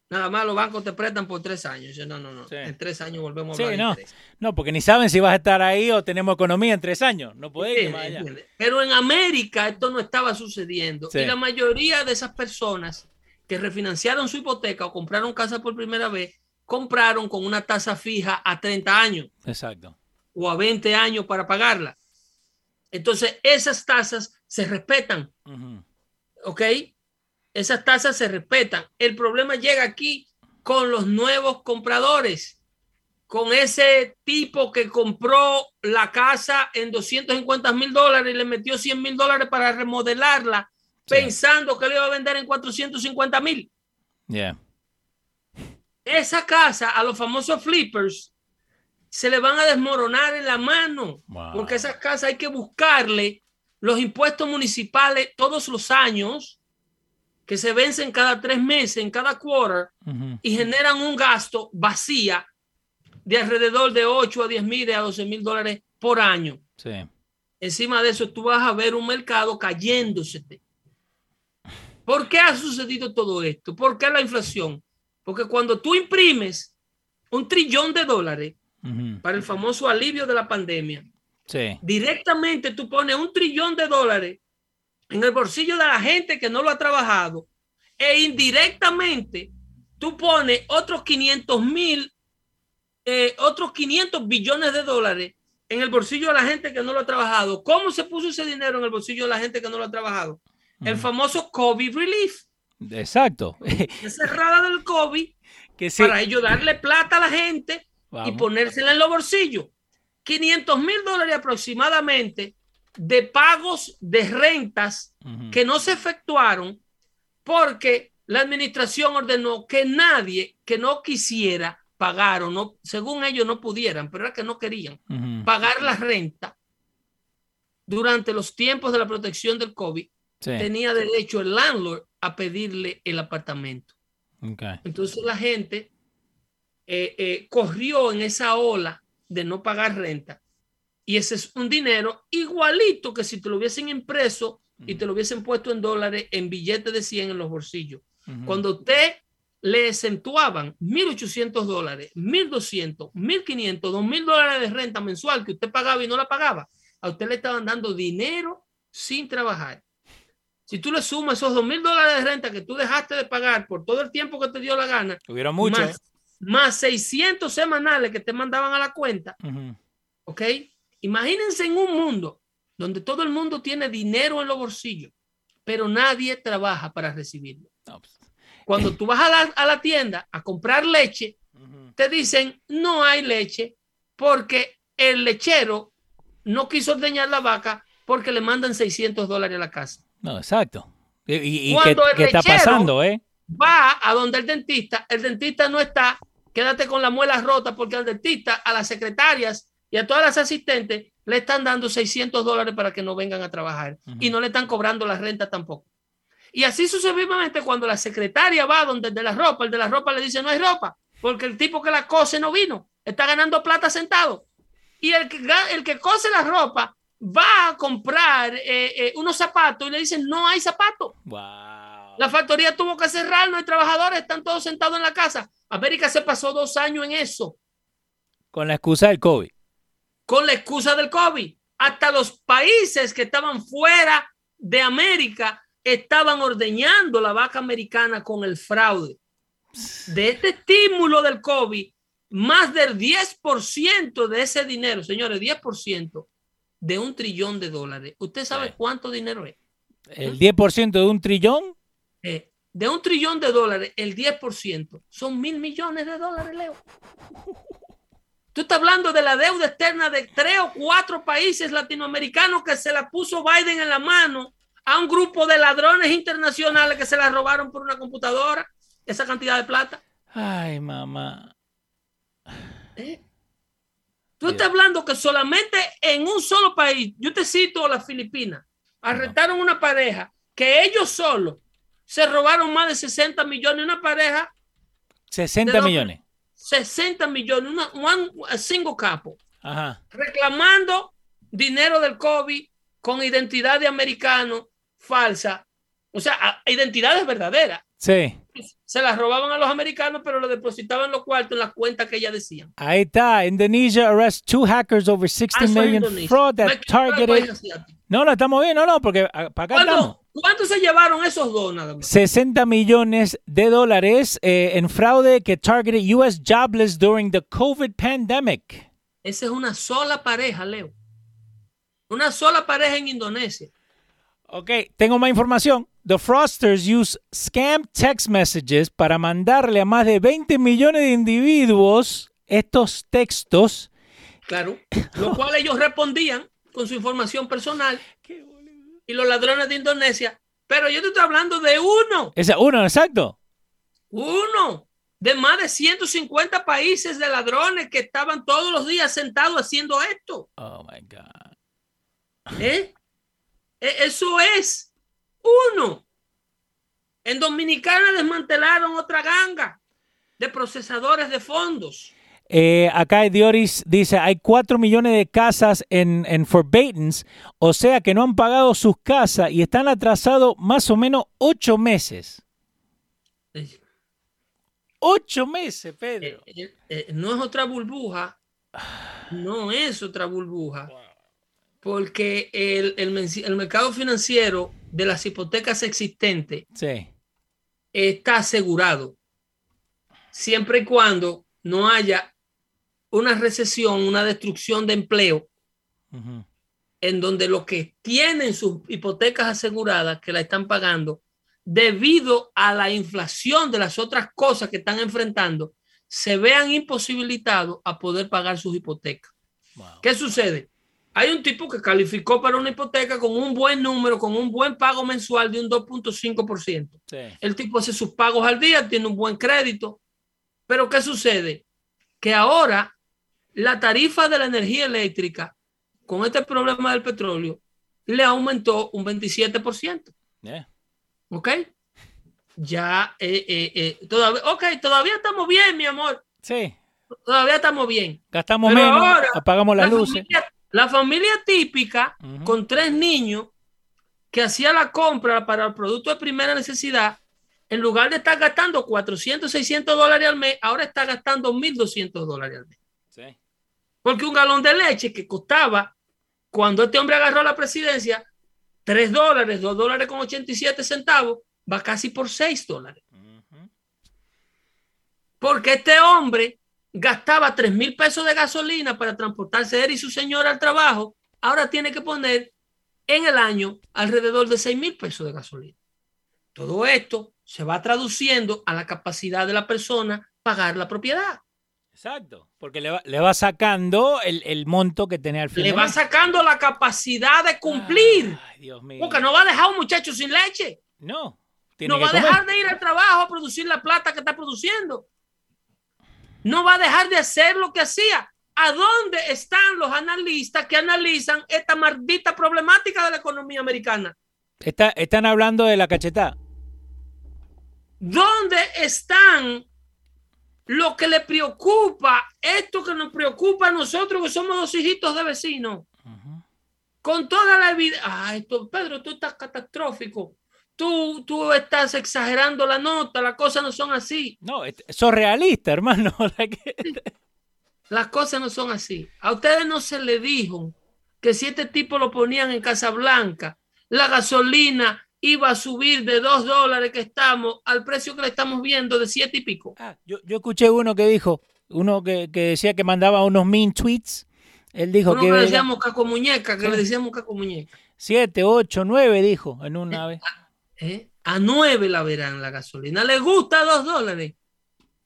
S2: nada más los bancos te prestan por tres años. no, no, no. En tres años volvemos a hablar.
S1: no. no, porque ni saben si vas a estar ahí o tenemos economía en tres años. No puede
S2: Pero en América esto no estaba sucediendo. Y la mayoría de esas personas que refinanciaron su hipoteca o compraron casa por primera vez compraron con una tasa fija a 30 años.
S1: Exacto.
S2: O a 20 años para pagarla. Entonces, esas tasas se respetan. ¿Ok? Esas tasas se respetan. El problema llega aquí con los nuevos compradores, con ese tipo que compró la casa en 250 mil dólares y le metió 100 mil dólares para remodelarla, pensando que le iba a vender en 450 mil.
S1: Yeah
S2: esa casa a los famosos flippers se le van a desmoronar en la mano, porque esas casas hay que buscarle los impuestos municipales todos los años, que se vencen cada tres meses, en cada quarter, y generan un gasto vacía de alrededor de 8 a 10 mil a 12 mil dólares por año. Encima de eso, tú vas a ver un mercado cayéndose. ¿Por qué ha sucedido todo esto? ¿Por qué la inflación? Porque cuando tú imprimes un trillón de dólares para el famoso alivio de la pandemia, directamente tú pones un trillón de dólares en el bolsillo de la gente que no lo ha trabajado e indirectamente tú pones otros 500 mil eh, otros 500 billones de dólares en el bolsillo de la gente que no lo ha trabajado. ¿Cómo se puso ese dinero en el bolsillo de la gente que no lo ha trabajado? El famoso COVID relief.
S1: Exacto.
S2: Cerrada del COVID
S1: que sí.
S2: para ellos darle plata a la gente y ponérsela en los bolsillos. 500 mil dólares aproximadamente de pagos de rentas que no se efectuaron porque la administración ordenó que nadie que no quisiera pagar o no, según ellos no pudieran, pero era que no querían pagar la renta durante los tiempos de la protección del COVID,
S1: Sí.
S2: tenía derecho el landlord a pedirle el apartamento. Entonces la gente eh, eh, corrió en esa ola de no pagar renta. Y ese es un dinero igualito que si te lo hubiesen impreso y te lo hubiesen puesto en dólares en billetes de 100 en los bolsillos. Cuando usted le acentuaban 1.800 dólares, 1.200, 1.500, 2.000 dólares de renta mensual que usted pagaba y no la pagaba, a usted le estaban dando dinero sin trabajar. Si tú le sumas esos 2.000 dólares de renta que tú dejaste de pagar por todo el tiempo que te dio la gana,
S1: Hubieron mucho.
S2: más, más 600 semanales que te mandaban a la cuenta. ¿ok? Imagínense en un mundo donde todo el mundo tiene dinero en los bolsillos, pero nadie trabaja para recibirlo.
S1: No, pues,
S2: Cuando tú vas a la, a la tienda a comprar leche, te dicen no hay leche porque el lechero no quiso ordeñar la vaca porque le mandan 600 dólares a la casa.
S1: No, exacto. ¿Y, qué, qué está pasando, eh?
S2: Va a donde el dentista, el dentista no está, quédate con la muela rota porque al dentista, a las secretarias y a todas las asistentes le están dando 600 dólares para que no vengan a trabajar y no le están cobrando la renta tampoco. Y así sucesivamente cuando la secretaria va donde el de la ropa, el de la ropa le dice no hay ropa porque el tipo que la cose no vino, está ganando plata sentado. Y el que, el que cose la ropa va a comprar eh, eh, unos zapatos y le dicen no hay zapatos.
S1: Wow.
S2: La factoría tuvo que cerrar, no hay trabajadores, están todos sentados en la casa. América se pasó dos años en eso,
S1: Con la excusa del COVID.
S2: con la excusa del COVID. Hasta los países que estaban fuera de América estaban ordeñando la vaca americana con el fraude. De este estímulo del COVID, más del 10% de ese dinero, señores, 10% de un trillón de dólares. ¿Usted sabe
S1: Sí.
S2: cuánto dinero es?
S1: El 10% de un trillón.
S2: Eh, de un trillón de dólares, el 10% son mil millones de dólares, Leo. Tú estás hablando de la deuda externa de tres o cuatro países latinoamericanos que se la puso Biden en la mano a un grupo de ladrones internacionales que se la robaron por una computadora, esa cantidad de plata.
S1: Ay, mamá.
S2: ¿eh? Tú estás hablando que solamente en un solo país, yo te cito las Filipinas, arrestaron una pareja que ellos solos se robaron más de 60 millones, una pareja
S1: 60
S2: ¿De dónde?
S1: millones.
S2: 60 millones, una one, a single couple,
S1: Ajá.
S2: reclamando dinero del COVID con identidad de americano falsa, o sea, identidades verdaderas.
S1: Sí.
S2: Se las robaban a los americanos, pero lo depositaban los cuartos en las cuentas que ella decían.
S1: Ahí está. Indonesia arrests two hackers over 60
S2: Ah,
S1: million
S2: Indonesia.
S1: fraud that targeted. No, no, estamos bien. No, no, porque para acá estamos.
S2: ¿Cuánto, cuánto se llevaron esos dos nada más?
S1: 60 millones de dólares eh, en fraude que targeted U.S. jobless during the COVID pandemic.
S2: Esa es una sola pareja, Leo. Una sola pareja en Indonesia.
S1: Ok, tengo más información. The fraudsters use scam text messages para mandarle a más de 20 millones de individuos estos textos.
S2: Claro. Lo cual ellos respondían con su información personal y los ladrones de Indonesia. Pero yo te estoy hablando de uno,
S1: Ese uno, exacto.
S2: uno de más de 150 países de ladrones que estaban todos los días sentados haciendo esto.
S1: Oh my God.
S2: ¿eh? E- Eso es uno. En Dominicana desmantelaron otra ganga de procesadores de fondos.
S1: Eh, acá Dioris dice, hay 4 millones de casas en, en o sea que no han pagado sus casas y están atrasados más o menos 8 meses. 8 meses, Pedro.
S2: Eh, eh, eh, no es otra burbuja, no es otra burbuja, porque el, el mercado financiero de las hipotecas existentes
S1: Sí.
S2: está asegurado, siempre y cuando no haya una recesión, una destrucción de empleo, en donde los que tienen sus hipotecas aseguradas, que la están pagando, debido a la inflación de las otras cosas que están enfrentando, se vean imposibilitados a poder pagar sus hipotecas.
S1: Wow.
S2: ¿Qué sucede? Hay un tipo que calificó para una hipoteca con un buen número, con un buen pago mensual de un 2.5%.
S1: Sí.
S2: El tipo hace sus pagos al día, tiene un buen crédito. Pero ¿qué sucede? Que ahora la tarifa de la energía eléctrica, con este problema del petróleo, le aumentó un 27%.
S1: Yeah.
S2: ¿Ok? Ya, eh, eh, eh, todavía, ok, todavía estamos bien, mi amor.
S1: Sí.
S2: Todavía estamos bien.
S1: Gastamos
S2: Pero
S1: menos,
S2: ahora,
S1: apagamos las
S2: la
S1: luces.
S2: Familia, la familia típica con tres niños que hacía la compra para el producto de primera necesidad, en lugar de estar gastando 400, 600 dólares al mes, ahora está gastando 1.200 dólares al mes.
S1: Sí.
S2: Porque un galón de leche que costaba, cuando este hombre agarró la presidencia, 3 dólares, 2 dólares con 87 centavos, va casi por 6 dólares. Porque este hombre gastaba 3 mil pesos de gasolina para transportarse él y su señora al trabajo, ahora tiene que poner en el año alrededor de 6 mil pesos de gasolina. Todo esto se va traduciendo a la capacidad de la persona pagar la propiedad.
S1: Exacto. Porque le va, le va sacando el, el monto que tenía al final.
S2: Le va sacando la capacidad de cumplir.
S1: Ay, Dios mío.
S2: Porque no va a dejar a un muchacho sin leche.
S1: No. Tiene
S2: No
S1: que
S2: va a dejar de ir al trabajo a producir la plata que está produciendo. No va a dejar de hacer lo que hacía. ¿A dónde están los analistas que analizan esta maldita problemática de la economía americana?
S1: Está- están hablando de la cachetada.
S2: ¿Dónde están lo que le preocupa, esto que nos preocupa a nosotros que somos dos hijitos de vecinos? Con toda la evidencia. Ay, tú, Pedro, tú estás catastrófico. Tú, tú estás exagerando la nota, las cosas no son así.
S1: No, sos realista, hermano.
S2: Las cosas no son así. A ustedes no se le dijo que si este tipo lo ponían en Casa Blanca, la gasolina iba a subir de dos dólares que estamos al precio que le estamos viendo de siete y pico.
S1: Ah, yo, yo escuché uno que dijo, uno que, que decía que mandaba unos mean tweets. Él dijo
S2: Uno
S1: que
S2: le decíamos caco muñeca, que
S1: Sí.
S2: le decíamos caco muñeca.
S1: siete, ocho, nueve, dijo en una vez.
S2: ¿Eh? A nueve la verán la gasolina. ¿Le gusta dos dólares?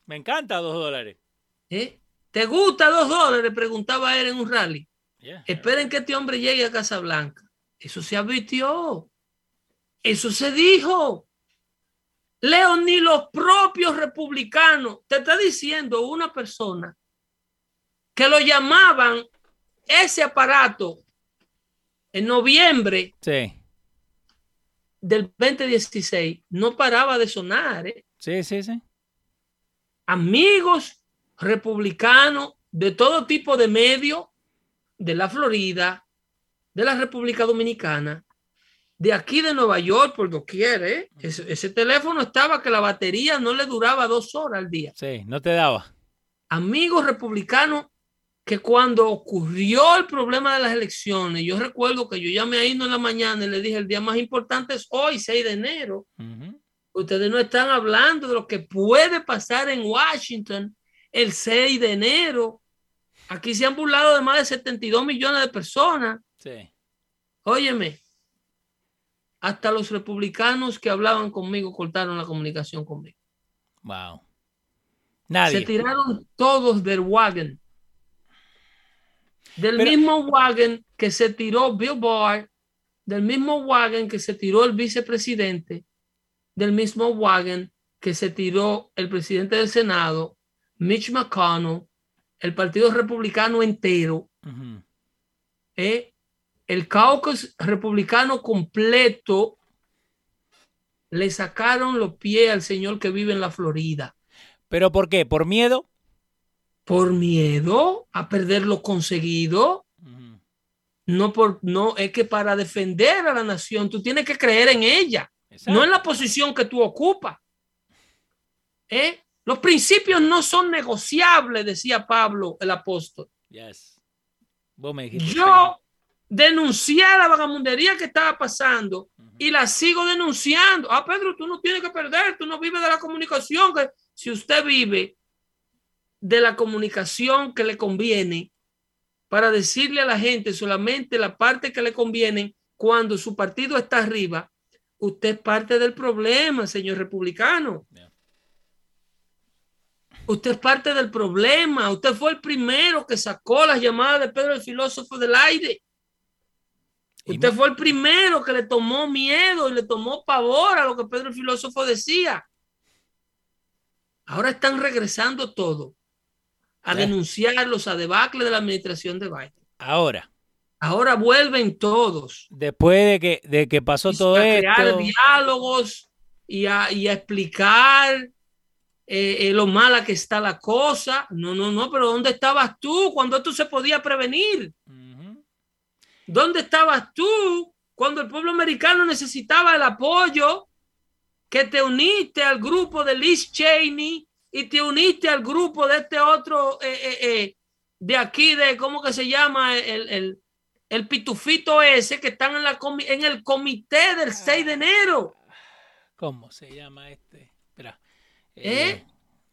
S1: Me encanta dos dólares.
S2: ¿eh? ¿Te gusta dos dólares? Preguntaba él en un rally.
S1: Yeah.
S2: Esperen que este hombre llegue a Casa Blanca. Eso se advirtió. Eso se dijo. Leo, ni los propios republicanos. Te está diciendo una persona que lo llamaban ese aparato en noviembre
S1: Sí,
S2: del 2016. No paraba de sonar. ¿eh?
S1: sí, sí, sí.
S2: amigos republicanos de todo tipo de medios de la Florida, de la República Dominicana, de aquí de Nueva York, por doquier, ¿eh? ese, ese teléfono estaba que la batería no le duraba dos horas al día.
S1: Sí, no te daba.
S2: Amigos republicanos que cuando ocurrió el problema de las elecciones, yo recuerdo que yo llamé a Hino en la mañana y le dije, el día más importante es hoy, 6 de enero. Ustedes no están hablando de lo que puede pasar en Washington el 6 de enero. Aquí se han burlado de más de 72 millones de personas.
S1: Sí.
S2: Óyeme, hasta los republicanos que hablaban conmigo cortaron la comunicación conmigo.
S1: Wow.
S2: Se
S1: Nadie.
S2: tiraron todos del wagon. Del
S1: Pero-
S2: mismo wagon que se tiró Bill Barr, del mismo wagon que se tiró el vicepresidente, del mismo wagon que se tiró el presidente del Senado, Mitch McConnell, el Partido Republicano entero. ¿eh? el caucus republicano completo, le sacaron los pies al señor que vive en la Florida.
S1: ¿Pero por qué? ¿Por miedo?
S2: Por miedo a perder lo conseguido. No por no es que para defender a la nación tú tienes que creer en ella,
S1: Exacto.
S2: no en la posición que tú ocupas. ¿Eh? Los principios no son negociables, decía Pablo el apóstol.
S1: Yes.
S2: Yo denuncié la vagamundería que estaba pasando y la sigo denunciando. Ah, Pedro, tú no tienes que perder, tú no vives de la comunicación. Que si usted vive de la comunicación que le conviene para decirle a la gente solamente la parte que le conviene cuando su partido está arriba, usted es parte del problema, señor republicano. Usted es parte del problema. Usted fue el primero que sacó las llamadas de Pedro el filósofo del aire. Usted fue el primero que le tomó miedo y le tomó pavor a lo que Pedro el filósofo decía. Ahora están regresando todo a denunciar los debacle de la administración de Biden.
S1: Ahora.
S2: Ahora vuelven todos.
S1: Después de que, de que pasó todo
S2: a
S1: esto.
S2: crear diálogos y a, y a explicar eh, eh, lo mala que está la cosa. No, no, no, pero ¿dónde estabas tú cuando esto se podía prevenir? ¿Dónde estabas tú cuando el pueblo americano necesitaba el apoyo? Que te uniste al grupo de Liz Cheney y te uniste al grupo de este otro, eh, de aquí, de cómo que se llama el, el, el pitufito ese que están en, la en el comité del 6 de enero.
S1: ¿Cómo se llama este? Espera.
S2: ¿Eh?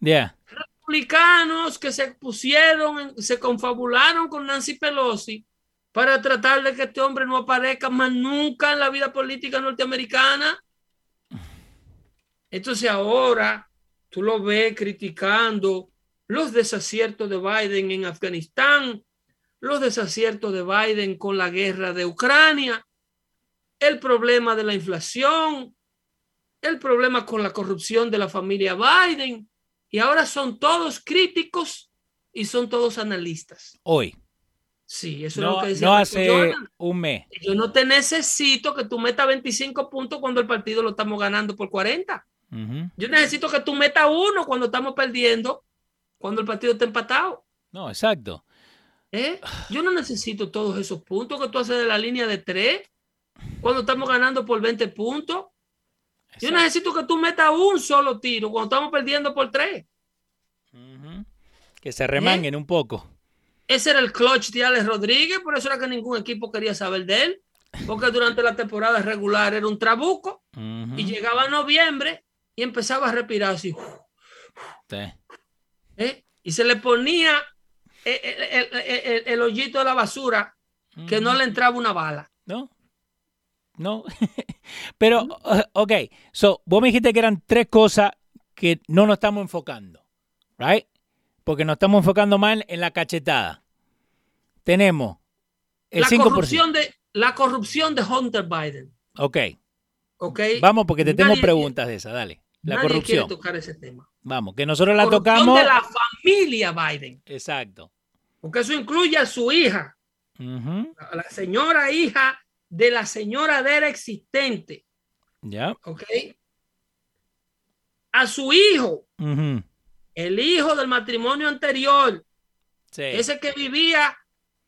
S1: Ya.
S2: Republicanos que se pusieron, se confabularon con Nancy Pelosi para tratar de que este hombre no aparezca más nunca en la vida política norteamericana. Entonces ahora tú lo ves criticando los desaciertos de Biden en Afganistán, los desaciertos de Biden con la guerra de Ucrania, el problema de la inflación, el problema con la corrupción de la familia Biden, y ahora son todos críticos y son todos analistas.
S1: Hoy.
S2: Sí, eso
S1: no,
S2: es lo que decía.
S1: No hace un mes.
S2: Yo no te necesito que tú metas 25 puntos cuando el partido lo estamos ganando por 40. Uh -huh. Yo necesito que tú metas uno cuando estamos perdiendo, cuando el partido está empatado.
S1: No, exacto.
S2: ¿Eh? Yo no necesito todos esos puntos que tú haces de la línea de tres cuando estamos ganando por 20 puntos. Exacto. Yo necesito que tú metas un solo tiro cuando estamos perdiendo por tres.
S1: Uh -huh. Que se remanguen ¿Eh? un poco.
S2: Ese era el clutch de Alex Rodríguez, por eso era que ningún equipo quería saber de él, porque durante la temporada regular era un trabuco uh -huh. y llegaba noviembre y empezaba a respirar así.
S1: Sí.
S2: ¿Eh? Y se le ponía el, el, el, el, hoyito de la basura que no le entraba una bala.
S1: No. No. Pero, ok. So, vos me dijiste que eran tres cosas que no nos estamos enfocando. Right? Porque nos estamos enfocando mal en la cachetada. Tenemos el
S2: la
S1: 5%.
S2: Corrupción de, la corrupción de Hunter Biden.
S1: Ok.
S2: Ok.
S1: Vamos, porque te tengo preguntas de esa. Dale. La
S2: nadie
S1: corrupción.
S2: quiere tocar ese tema.
S1: Vamos, que nosotros la
S2: corrupción
S1: tocamos.
S2: de la familia Biden.
S1: Exacto.
S2: Porque eso incluye a su hija.
S1: Uh -huh.
S2: a la señora hija de la señora de era existente.
S1: Ya.
S2: Ok. A su hijo.
S1: Uh -huh.
S2: El hijo del matrimonio anterior.
S1: Sí.
S2: Ese que vivía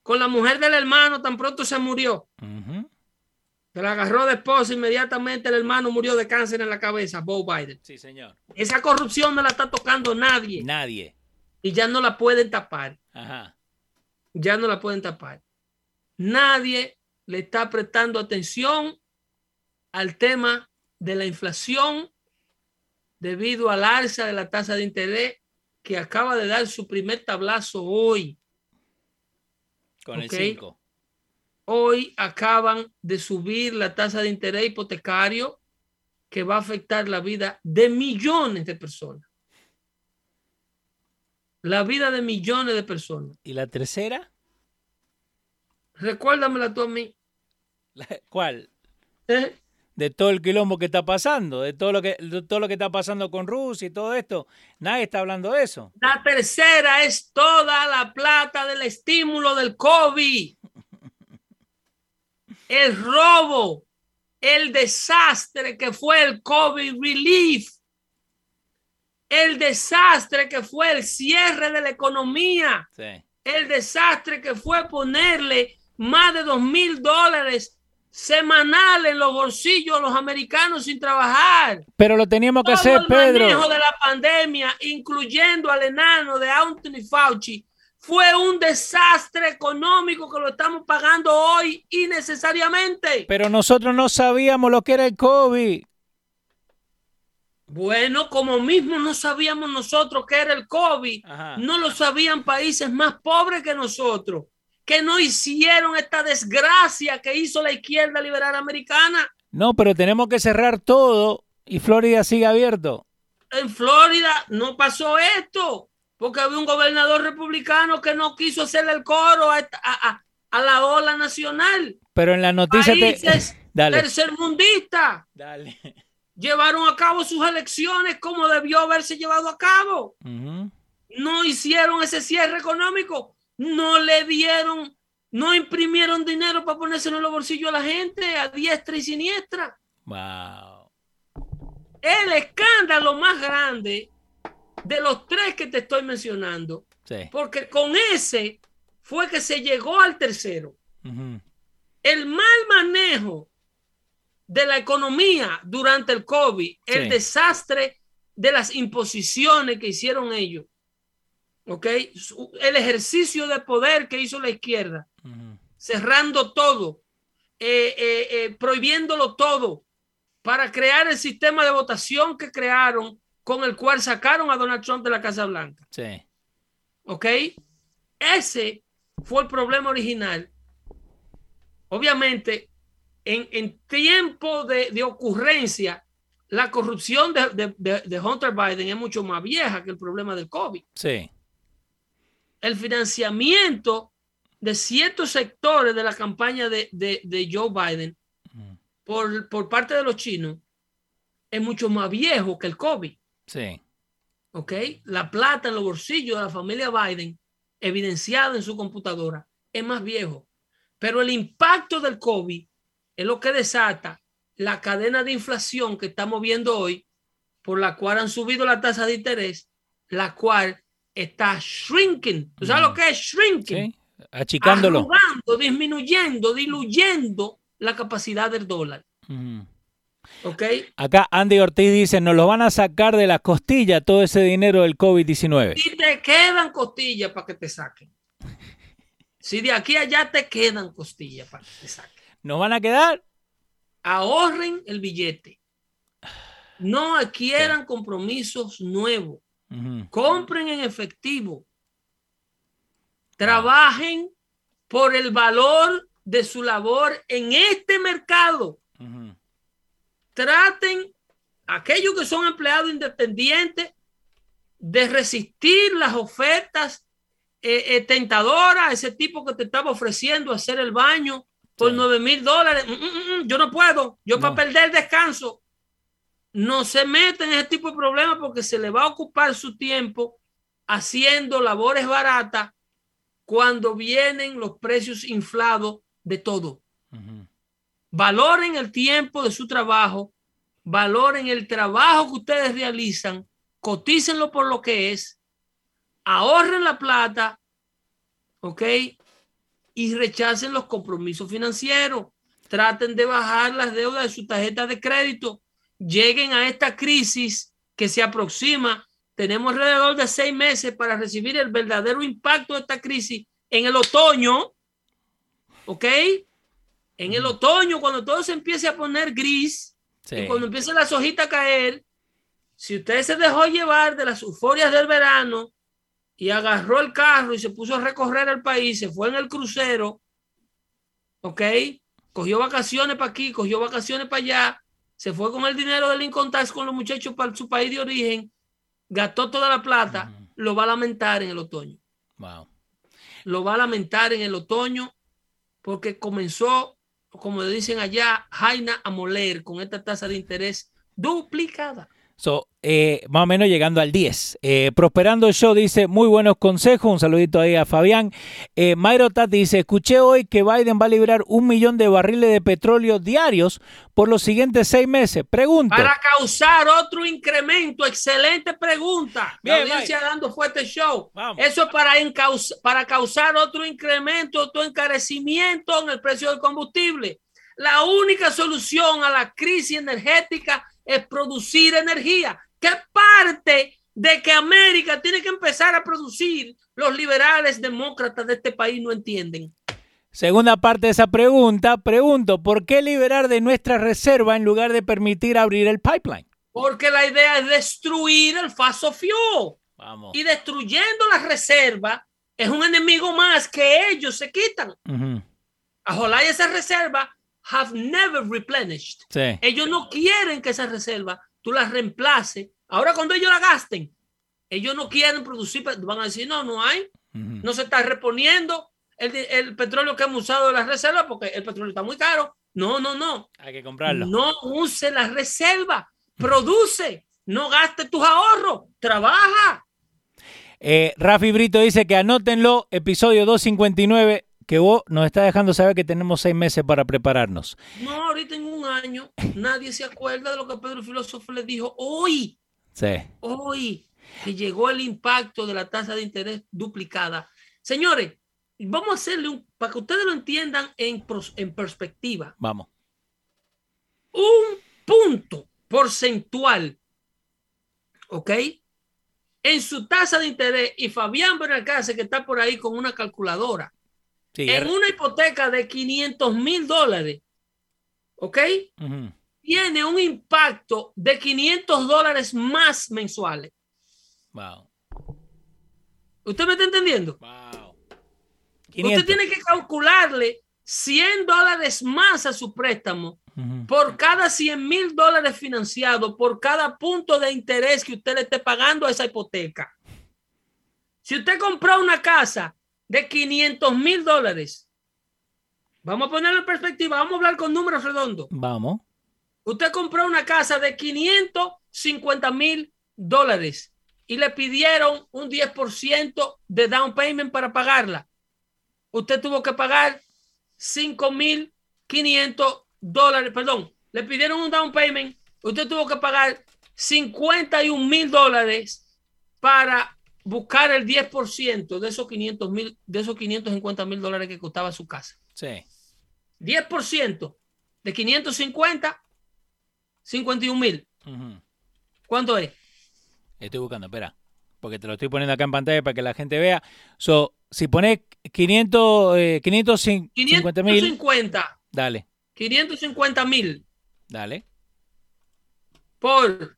S2: con la mujer del hermano tan pronto se murió.
S1: Uh -huh.
S2: Se la agarró de esposa inmediatamente el hermano murió de cáncer en la cabeza, Bo Biden.
S1: Sí, señor.
S2: Esa corrupción no la está tocando nadie.
S1: Nadie.
S2: Y ya no la pueden tapar.
S1: Ajá.
S2: Ya no la pueden tapar. Nadie le está prestando atención al tema de la inflación debido al alza de la tasa de interés que acaba de dar su primer tablazo hoy.
S1: Con el 5.
S2: Hoy acaban de subir la tasa de interés hipotecario que va a afectar la vida de millones de personas. La vida de millones de personas.
S1: ¿Y la tercera?
S2: Recuérdamela tú a mí.
S1: ¿Cuál?
S2: ¿eh?
S1: De todo el quilombo que está pasando, de todo lo que, de todo lo que está pasando con Rusia y todo esto. Nadie está hablando de eso.
S2: La tercera es toda la plata del estímulo del COVID. El robo, el desastre que fue el COVID relief. El desastre que fue el cierre de la economía.
S1: Sí.
S2: El desastre que fue ponerle más de dos mil dólares semanales en los bolsillos a los americanos sin trabajar
S1: Pero lo teníamos que
S2: todo
S1: hacer,
S2: el manejo
S1: Pedro.
S2: de la pandemia, incluyendo al enano de Anthony Fauci, fue un desastre económico que lo estamos pagando hoy innecesariamente.
S1: Pero nosotros no sabíamos lo que era el COVID.
S2: Bueno, como mismo no sabíamos nosotros que era el COVID,
S1: Ajá.
S2: no lo sabían países más pobres que nosotros, que no hicieron esta desgracia que hizo la izquierda liberal americana.
S1: No, pero tenemos que cerrar todo y Florida sigue abierto.
S2: En Florida no pasó esto, porque había un gobernador republicano que no quiso hacerle el coro a, la ola nacional.
S1: Pero en la noticia te...
S2: Países
S1: Dale.
S2: tercermundistas
S1: Dale.
S2: llevaron a cabo sus elecciones como debió haberse llevado a cabo. No hicieron ese cierre económico, no le dieron, no imprimieron dinero para ponérselo en los bolsillos a la gente a diestra y siniestra.
S1: Wow.
S2: El escándalo más grande de los tres que te estoy mencionando,
S1: Sí.
S2: porque con ese fue que se llegó al tercero. El mal manejo de la economía durante el COVID, el desastre de las imposiciones que hicieron ellos, El ejercicio de poder que hizo la izquierda, cerrando todo, eh, eh, eh, prohibiéndolo todo, para crear el sistema de votación que crearon, con el cual sacaron a Donald Trump de la Casa Blanca.
S1: Sí.
S2: ¿Ok? Ese fue el problema original. Obviamente, en, en tiempo de, de ocurrencia, la corrupción de, de- de- Hunter Biden es mucho más vieja que el problema del COVID.
S1: Sí.
S2: El financiamiento de ciertos sectores de la campaña de, de- de Joe Biden
S1: Ujú.
S2: por, por parte de los chinos es mucho más viejo que el COVID.
S1: Sí.
S2: ¿ok? La plata en los bolsillos de la familia Biden, evidenciada en su computadora, es más viejo. Pero el impacto del COVID es lo que desata la cadena de inflación que estamos viendo hoy, por la cual han subido la tasa de interés, la cual está shrinking. ¿Tú sabes
S1: Mm.
S2: lo que es shrinking?
S1: Sí. Achicándolo.
S2: Arrugando, disminuyendo, diluyendo la capacidad del dólar.
S1: Ujú.
S2: ¿Ok?
S1: Acá Andy Ortiz dice, nos lo van a sacar de la costilla todo ese dinero del COVID-19.
S2: Y te quedan costillas para que te saquen. Si de aquí a allá te quedan costillas para que te saquen.
S1: ¿Nos van a quedar?
S2: Ahorren el billete. No adquieran compromisos nuevos. Compren en efectivo. Trabajen por el valor de su labor en este mercado.
S1: Ujú.
S2: Traten aquellos que son empleados independientes de resistir las ofertas eh, eh, tentadoras, ese tipo que te estaba ofreciendo hacer el baño por. 9 mil dólares. Mm, mm, mm, yo no puedo, yo
S1: No.
S2: para perder descanso. No se meten en ese tipo de problemas porque se le va a ocupar su tiempo haciendo labores baratas cuando vienen los precios inflados de todo. Valoren el tiempo de su trabajo, valoren el trabajo que ustedes realizan, cotícenlo por lo que es, ahorren la plata, ¿ok? Y rechacen los compromisos financieros. Traten de bajar las deudas de su tarjeta de crédito. Lleguen a esta crisis que se aproxima. Tenemos alrededor de seis meses para recibir el verdadero impacto de esta crisis en el otoño, ¿ok? En el otoño, cuando todo se empiece a poner gris
S1: Sí.
S2: y cuando empiecen las hojitas a caer, si usted se dejó llevar de las euforias del verano y agarró el carro y se puso a recorrer el país, se fue en el crucero, ¿ok? Cogió vacaciones para aquí, cogió vacaciones para allá, se fue con el dinero del Income Tax con los muchachos para su país de origen, gastó toda la plata, lo va a lamentar en el otoño
S1: Wow.
S2: lo va a lamentar en el otoño porque comenzó, como dicen allá, Jaina a moler con esta tasa de interés duplicada.
S1: So, eh, más o menos llegando al 10. Eh, Prosperando el Show dice, muy buenos consejos. Un saludito ahí a Fabián. Eh, Mayro Tati dice, escuché hoy que Biden va a librar un millón de barriles de petróleo diarios por los siguientes seis meses. Pregunto.
S2: Para causar otro incremento, excelente pregunta.
S1: Bien,
S2: la audiencia dando fuerte show.
S1: Vamos.
S2: Eso es para, para causar otro incremento, otro encarecimiento en el precio del combustible. La única solución a la crisis energética es producir energía. ¿Qué parte de que América tiene que empezar a producir los liberales demócratas de este país no entienden?
S1: Segunda parte de esa pregunta, pregunto, ¿por qué liberar de nuestra reserva en lugar de permitir abrir el pipeline?
S2: Porque la idea es destruir el fossil fuel.
S1: Vamos.
S2: Y destruyendo la reserva es un enemigo más que ellos se quitan.
S1: Ujú.
S2: Ojalá y esa reserva have never replenished.
S1: Sí.
S2: Ellos no quieren que esa reserva tú la reemplaces. Ahora cuando ellos la gasten, ellos no quieren producir, van a decir, no, no hay, no se está reponiendo el, el petróleo que hemos usado de la reserva porque el petróleo está muy caro. No, no, no.
S1: Hay que comprarlo.
S2: No use la reserva, produce, no gaste tus ahorros, trabaja.
S1: Eh, Rafi Brito dice que anótenlo, episodio 259, que vos nos está dejando saber que tenemos seis meses para prepararnos.
S2: No, ahorita en un año nadie se acuerda de lo que Pedro el filósofo le dijo hoy.
S1: Sí.
S2: hoy que llegó el impacto de la tasa de interés duplicada. Señores, vamos a hacerle un, para que ustedes lo entiendan en, pros- en perspectiva,
S1: Vamos.
S2: un punto porcentual, ¿ok? En su tasa de interés, y Fabián Benalcácer, que está por ahí con una calculadora,
S1: Sí,
S2: en una hipoteca de 500 mil dólares, ¿ok? Tiene un impacto de 500 dólares más mensuales.
S1: Wow.
S2: ¿Usted me está entendiendo?
S1: Wow.
S2: Usted tiene que calcularle 100 dólares más a su préstamo por cada 100 mil dólares financiados, por cada punto de interés que usted le esté pagando a esa hipoteca. Si usted compró una casa de 500 mil dólares, vamos a ponerlo en perspectiva, vamos a hablar con números redondos.
S1: Vamos.
S2: Usted compró una casa de 550 mil dólares y le pidieron un 10% de down payment para pagarla. Usted tuvo que pagar 5.500 dólares, perdón, le pidieron un down payment, usted tuvo que pagar 51 mil dólares para buscar el 10% de esos 500 mil, de esos 550 mil dólares que costaba su casa.
S1: Sí.
S2: 10% de 550, 51 mil.
S1: Ujú.
S2: ¿Cuánto es?
S1: Estoy buscando, espera. Porque te lo estoy poniendo acá en pantalla para que la gente vea. So, si pones 500, eh, 550 mil,
S2: 550,
S1: dale,
S2: 550 mil
S1: dale.
S2: por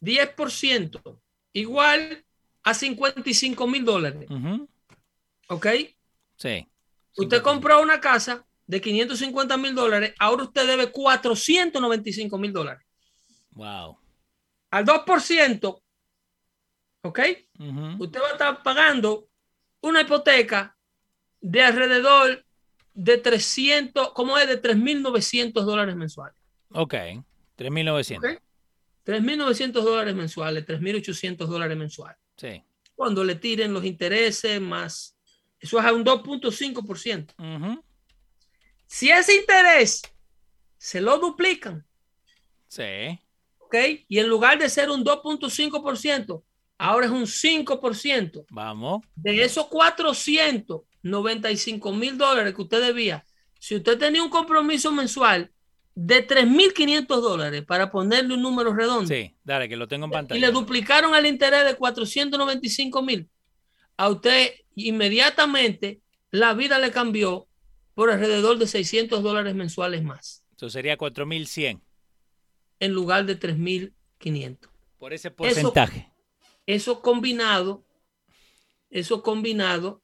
S2: 10% igual a 55 mil dólares.
S1: Ujú.
S2: ¿Ok?
S1: Sí.
S2: Usted compró una casa de 550 mil dólares, ahora usted debe 495 mil dólares.
S1: Wow.
S2: Al 2%, ¿ok?
S1: Ujú.
S2: Usted va a estar pagando una hipoteca de alrededor de 300, ¿cómo es? De 3.900 dólares mensuales.
S1: Ok. 3.900.
S2: ¿ok? 3.900 dólares mensuales, 3.800 dólares mensuales.
S1: Sí.
S2: Cuando le tiren los intereses más, eso es a un 2.5%.
S1: Ujú.
S2: Si ese interés se lo duplican,
S1: Sí.
S2: ¿ok? Y en lugar de ser un 2.5%, ahora es un 5%.
S1: Vamos.
S2: De esos 495 mil dólares que usted debía, si usted tenía un compromiso mensual de 3.500 dólares para ponerle un número redondo,
S1: Sí, dale, que lo tengo en
S2: y le
S1: pantalla.
S2: duplicaron el interés de 495 mil, a usted inmediatamente la vida le cambió por alrededor de 600 dólares mensuales más,
S1: Eso sería 4.100
S2: en lugar de 3.500.
S1: por ese porcentaje.
S2: Eso combinado, eso combinado,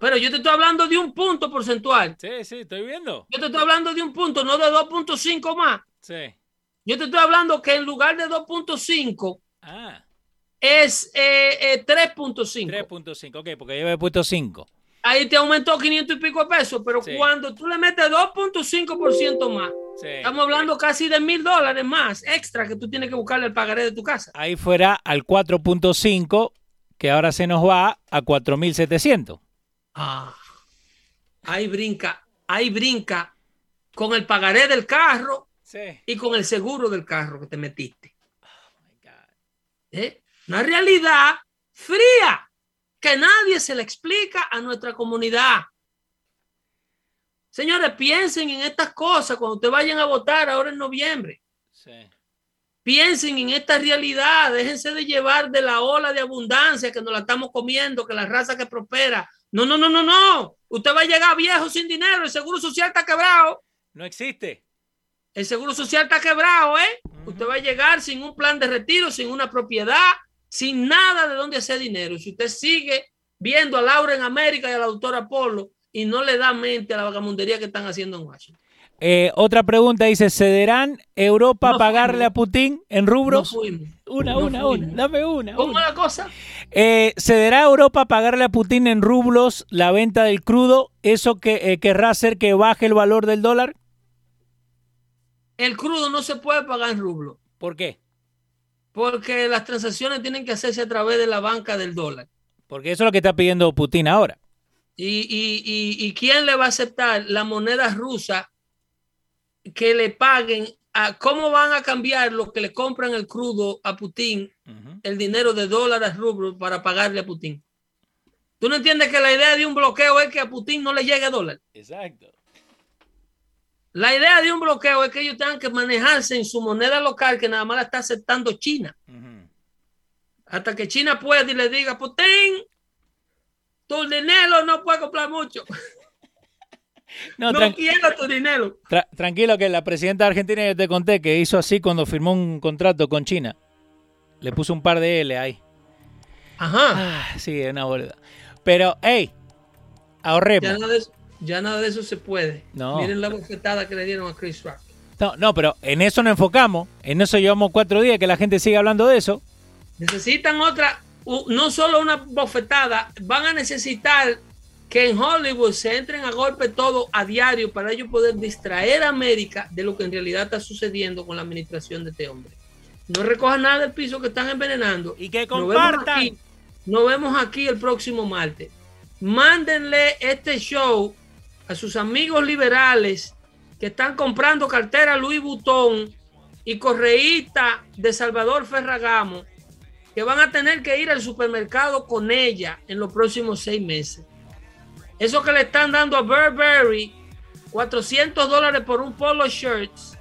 S2: pero yo te estoy hablando de un punto porcentual.
S1: Sí, sí, estoy viendo.
S2: Yo te estoy hablando de un punto, no de 2.5 más.
S1: Sí.
S2: Yo te estoy hablando que en lugar de 2.5
S1: Ah,
S2: es eh, eh, 3.5.
S1: 3.5. Ok, porque puesto 5.
S2: Ahí te aumentó 500 y pico de pesos, pero
S1: Sí.
S2: cuando tú le metes 2.5% más,
S1: Sí.
S2: estamos hablando casi de mil dólares más extra que tú tienes que buscarle el pagaré de tu casa.
S1: Ahí fuera al 4.5, que ahora se nos va a 4.700.
S2: Ah, ahí brinca, ahí brinca con el pagaré del carro
S1: Sí.
S2: y con el seguro del carro que te metiste. ¿Eh? Una realidad fría que nadie se le explica a nuestra comunidad. Señores, piensen en estas cosas cuando ustedes vayan a votar ahora en noviembre.
S1: Sí.
S2: Piensen en esta realidad, déjense de llevar de la ola de abundancia que nos la estamos comiendo, que la raza que prospera. No, no, no, no, no. Usted va a llegar viejo sin dinero, el seguro social está quebrado.
S1: No existe.
S2: El seguro social está quebrado, ¿eh? Usted va a llegar sin un plan de retiro, sin una propiedad, sin nada de dónde hacer dinero. Si usted sigue viendo a Laura en América y a la doctora Polo y no le da mente a la vagamundería que están haciendo en Washington.
S1: Eh, otra pregunta dice, ¿cederán Europa
S2: No
S1: pagarle
S2: fuimos.
S1: a Putin en rubros? una,
S2: No
S1: una,
S2: fuimos.
S1: una. Dame una.
S2: ¿Cómo
S1: una.
S2: cosa?
S1: Eh, ¿Cederá Europa pagarle a Putin en rublos la venta del crudo? ¿Eso que, eh, querrá hacer que baje el valor del dólar?
S2: El crudo no se puede pagar en rublo
S1: ¿Por qué?
S2: porque las transacciones tienen que hacerse a través de la banca del dólar.
S1: Porque eso es lo que está pidiendo Putin ahora.
S2: ¿Y, y, y, y quién le va a aceptar la moneda rusa que le paguen? A, ¿Cómo van a cambiar lo que le compran el crudo a Putin, el dinero de dólares rublos para pagarle a Putin? ¿Tú no entiendes que la idea de un bloqueo es que a Putin no le llegue dólar?
S1: Exacto.
S2: La idea de un bloqueo es que ellos tengan que manejarse en su moneda local que nada más la está aceptando China. Hasta que China pueda y le diga, Putin, tu dinero no puede comprar mucho.
S1: No,
S2: quiero tu dinero.
S1: tra- tranquilo que la presidenta de Argentina, yo te conté, que hizo así cuando firmó un contrato con China. Le puso un par de L ahí.
S2: Ajá.
S1: Ah, sí, es una boluda. Pero, hey, ahorremos.
S2: Ya nada, de eso, ya nada de eso se puede.
S1: No.
S2: Miren la bofetada que le dieron a Chris Rock.
S1: No, no, pero en eso nos enfocamos. En eso llevamos cuatro días que la gente sigue hablando de eso.
S2: Necesitan otra, no solo una bofetada, van a necesitar que en Hollywood se entren a golpe todo a diario para ellos poder distraer a América de lo que en realidad está sucediendo con la administración de este hombre. No recojan nada del piso que están envenenando.
S1: Y que
S2: Nos vemos
S1: compartan.
S2: aquí, nos vemos aquí el próximo martes. Mándenle este show a sus amigos liberales que están comprando cartera Louis Vuitton y correíta de Salvador Ferragamo que van a tener que ir al supermercado con ella en los próximos seis meses. Eso que le están dando a Burberry 400 dólares por un polo shirts.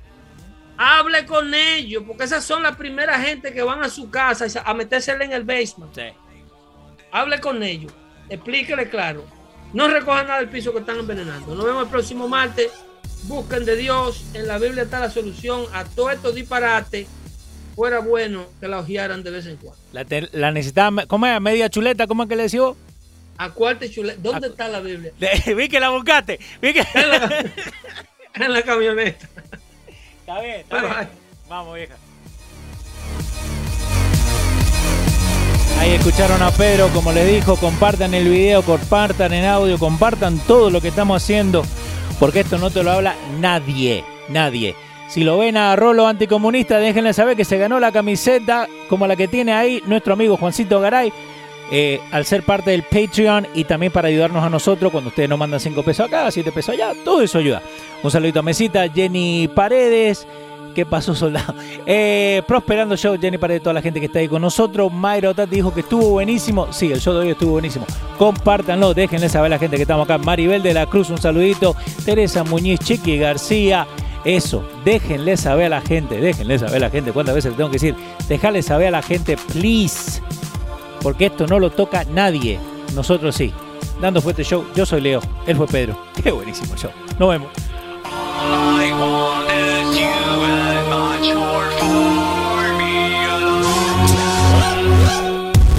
S2: Hable con ellos, porque esas son las primeras gente que van a su casa a metérsela en el basement. Hable con ellos, explíquele claro. No recojan nada del piso que están envenenando. Nos vemos el próximo martes. Busquen de Dios. En la Biblia está la solución a todo estos disparates. Fuera bueno que la ojearan de vez en cuando.
S1: La, la necesitaba, ¿cómo es? Media chuleta, ¿cómo es que le decía
S2: A. ¿Dónde
S1: A-
S2: está la Biblia?
S1: Vi que la buscaste. Vi que...
S2: En la, en la camioneta.
S1: Está bien, está bien. Vamos, vieja. Ahí escucharon a Pedro, como le dijo, compartan el video, compartan en audio, compartan todo lo que estamos haciendo, porque esto no te lo habla nadie, nadie. Si lo ven a Rolo anticomunista, déjenle saber que se ganó la camiseta como la que tiene ahí nuestro amigo Juancito Garay, eh, al ser parte del Patreon y también para ayudarnos a nosotros cuando ustedes nos mandan 5 pesos acá, 7 pesos allá, todo eso ayuda. Un saludito a Mesita, Jenny Paredes. ¿Qué pasó, soldado? Eh, Prosperando Show, Jenny Paredes, toda la gente que está ahí con nosotros. Mayra dijo que estuvo buenísimo. Sí, el show de hoy estuvo buenísimo. Compártanlo, déjenle saber a la gente que estamos acá. Maribel de la Cruz, un saludito. Teresa Muñiz, Chiqui García. Eso, déjenle saber a la gente, déjenle saber a la gente. ¿Cuántas veces le tengo que decir? Dejarle saber a la gente, please. Porque esto no lo toca nadie. Nosotros sí. Dando fuerte show, yo soy Leo, él fue Pedro. Qué buenísimo show. Nos vemos.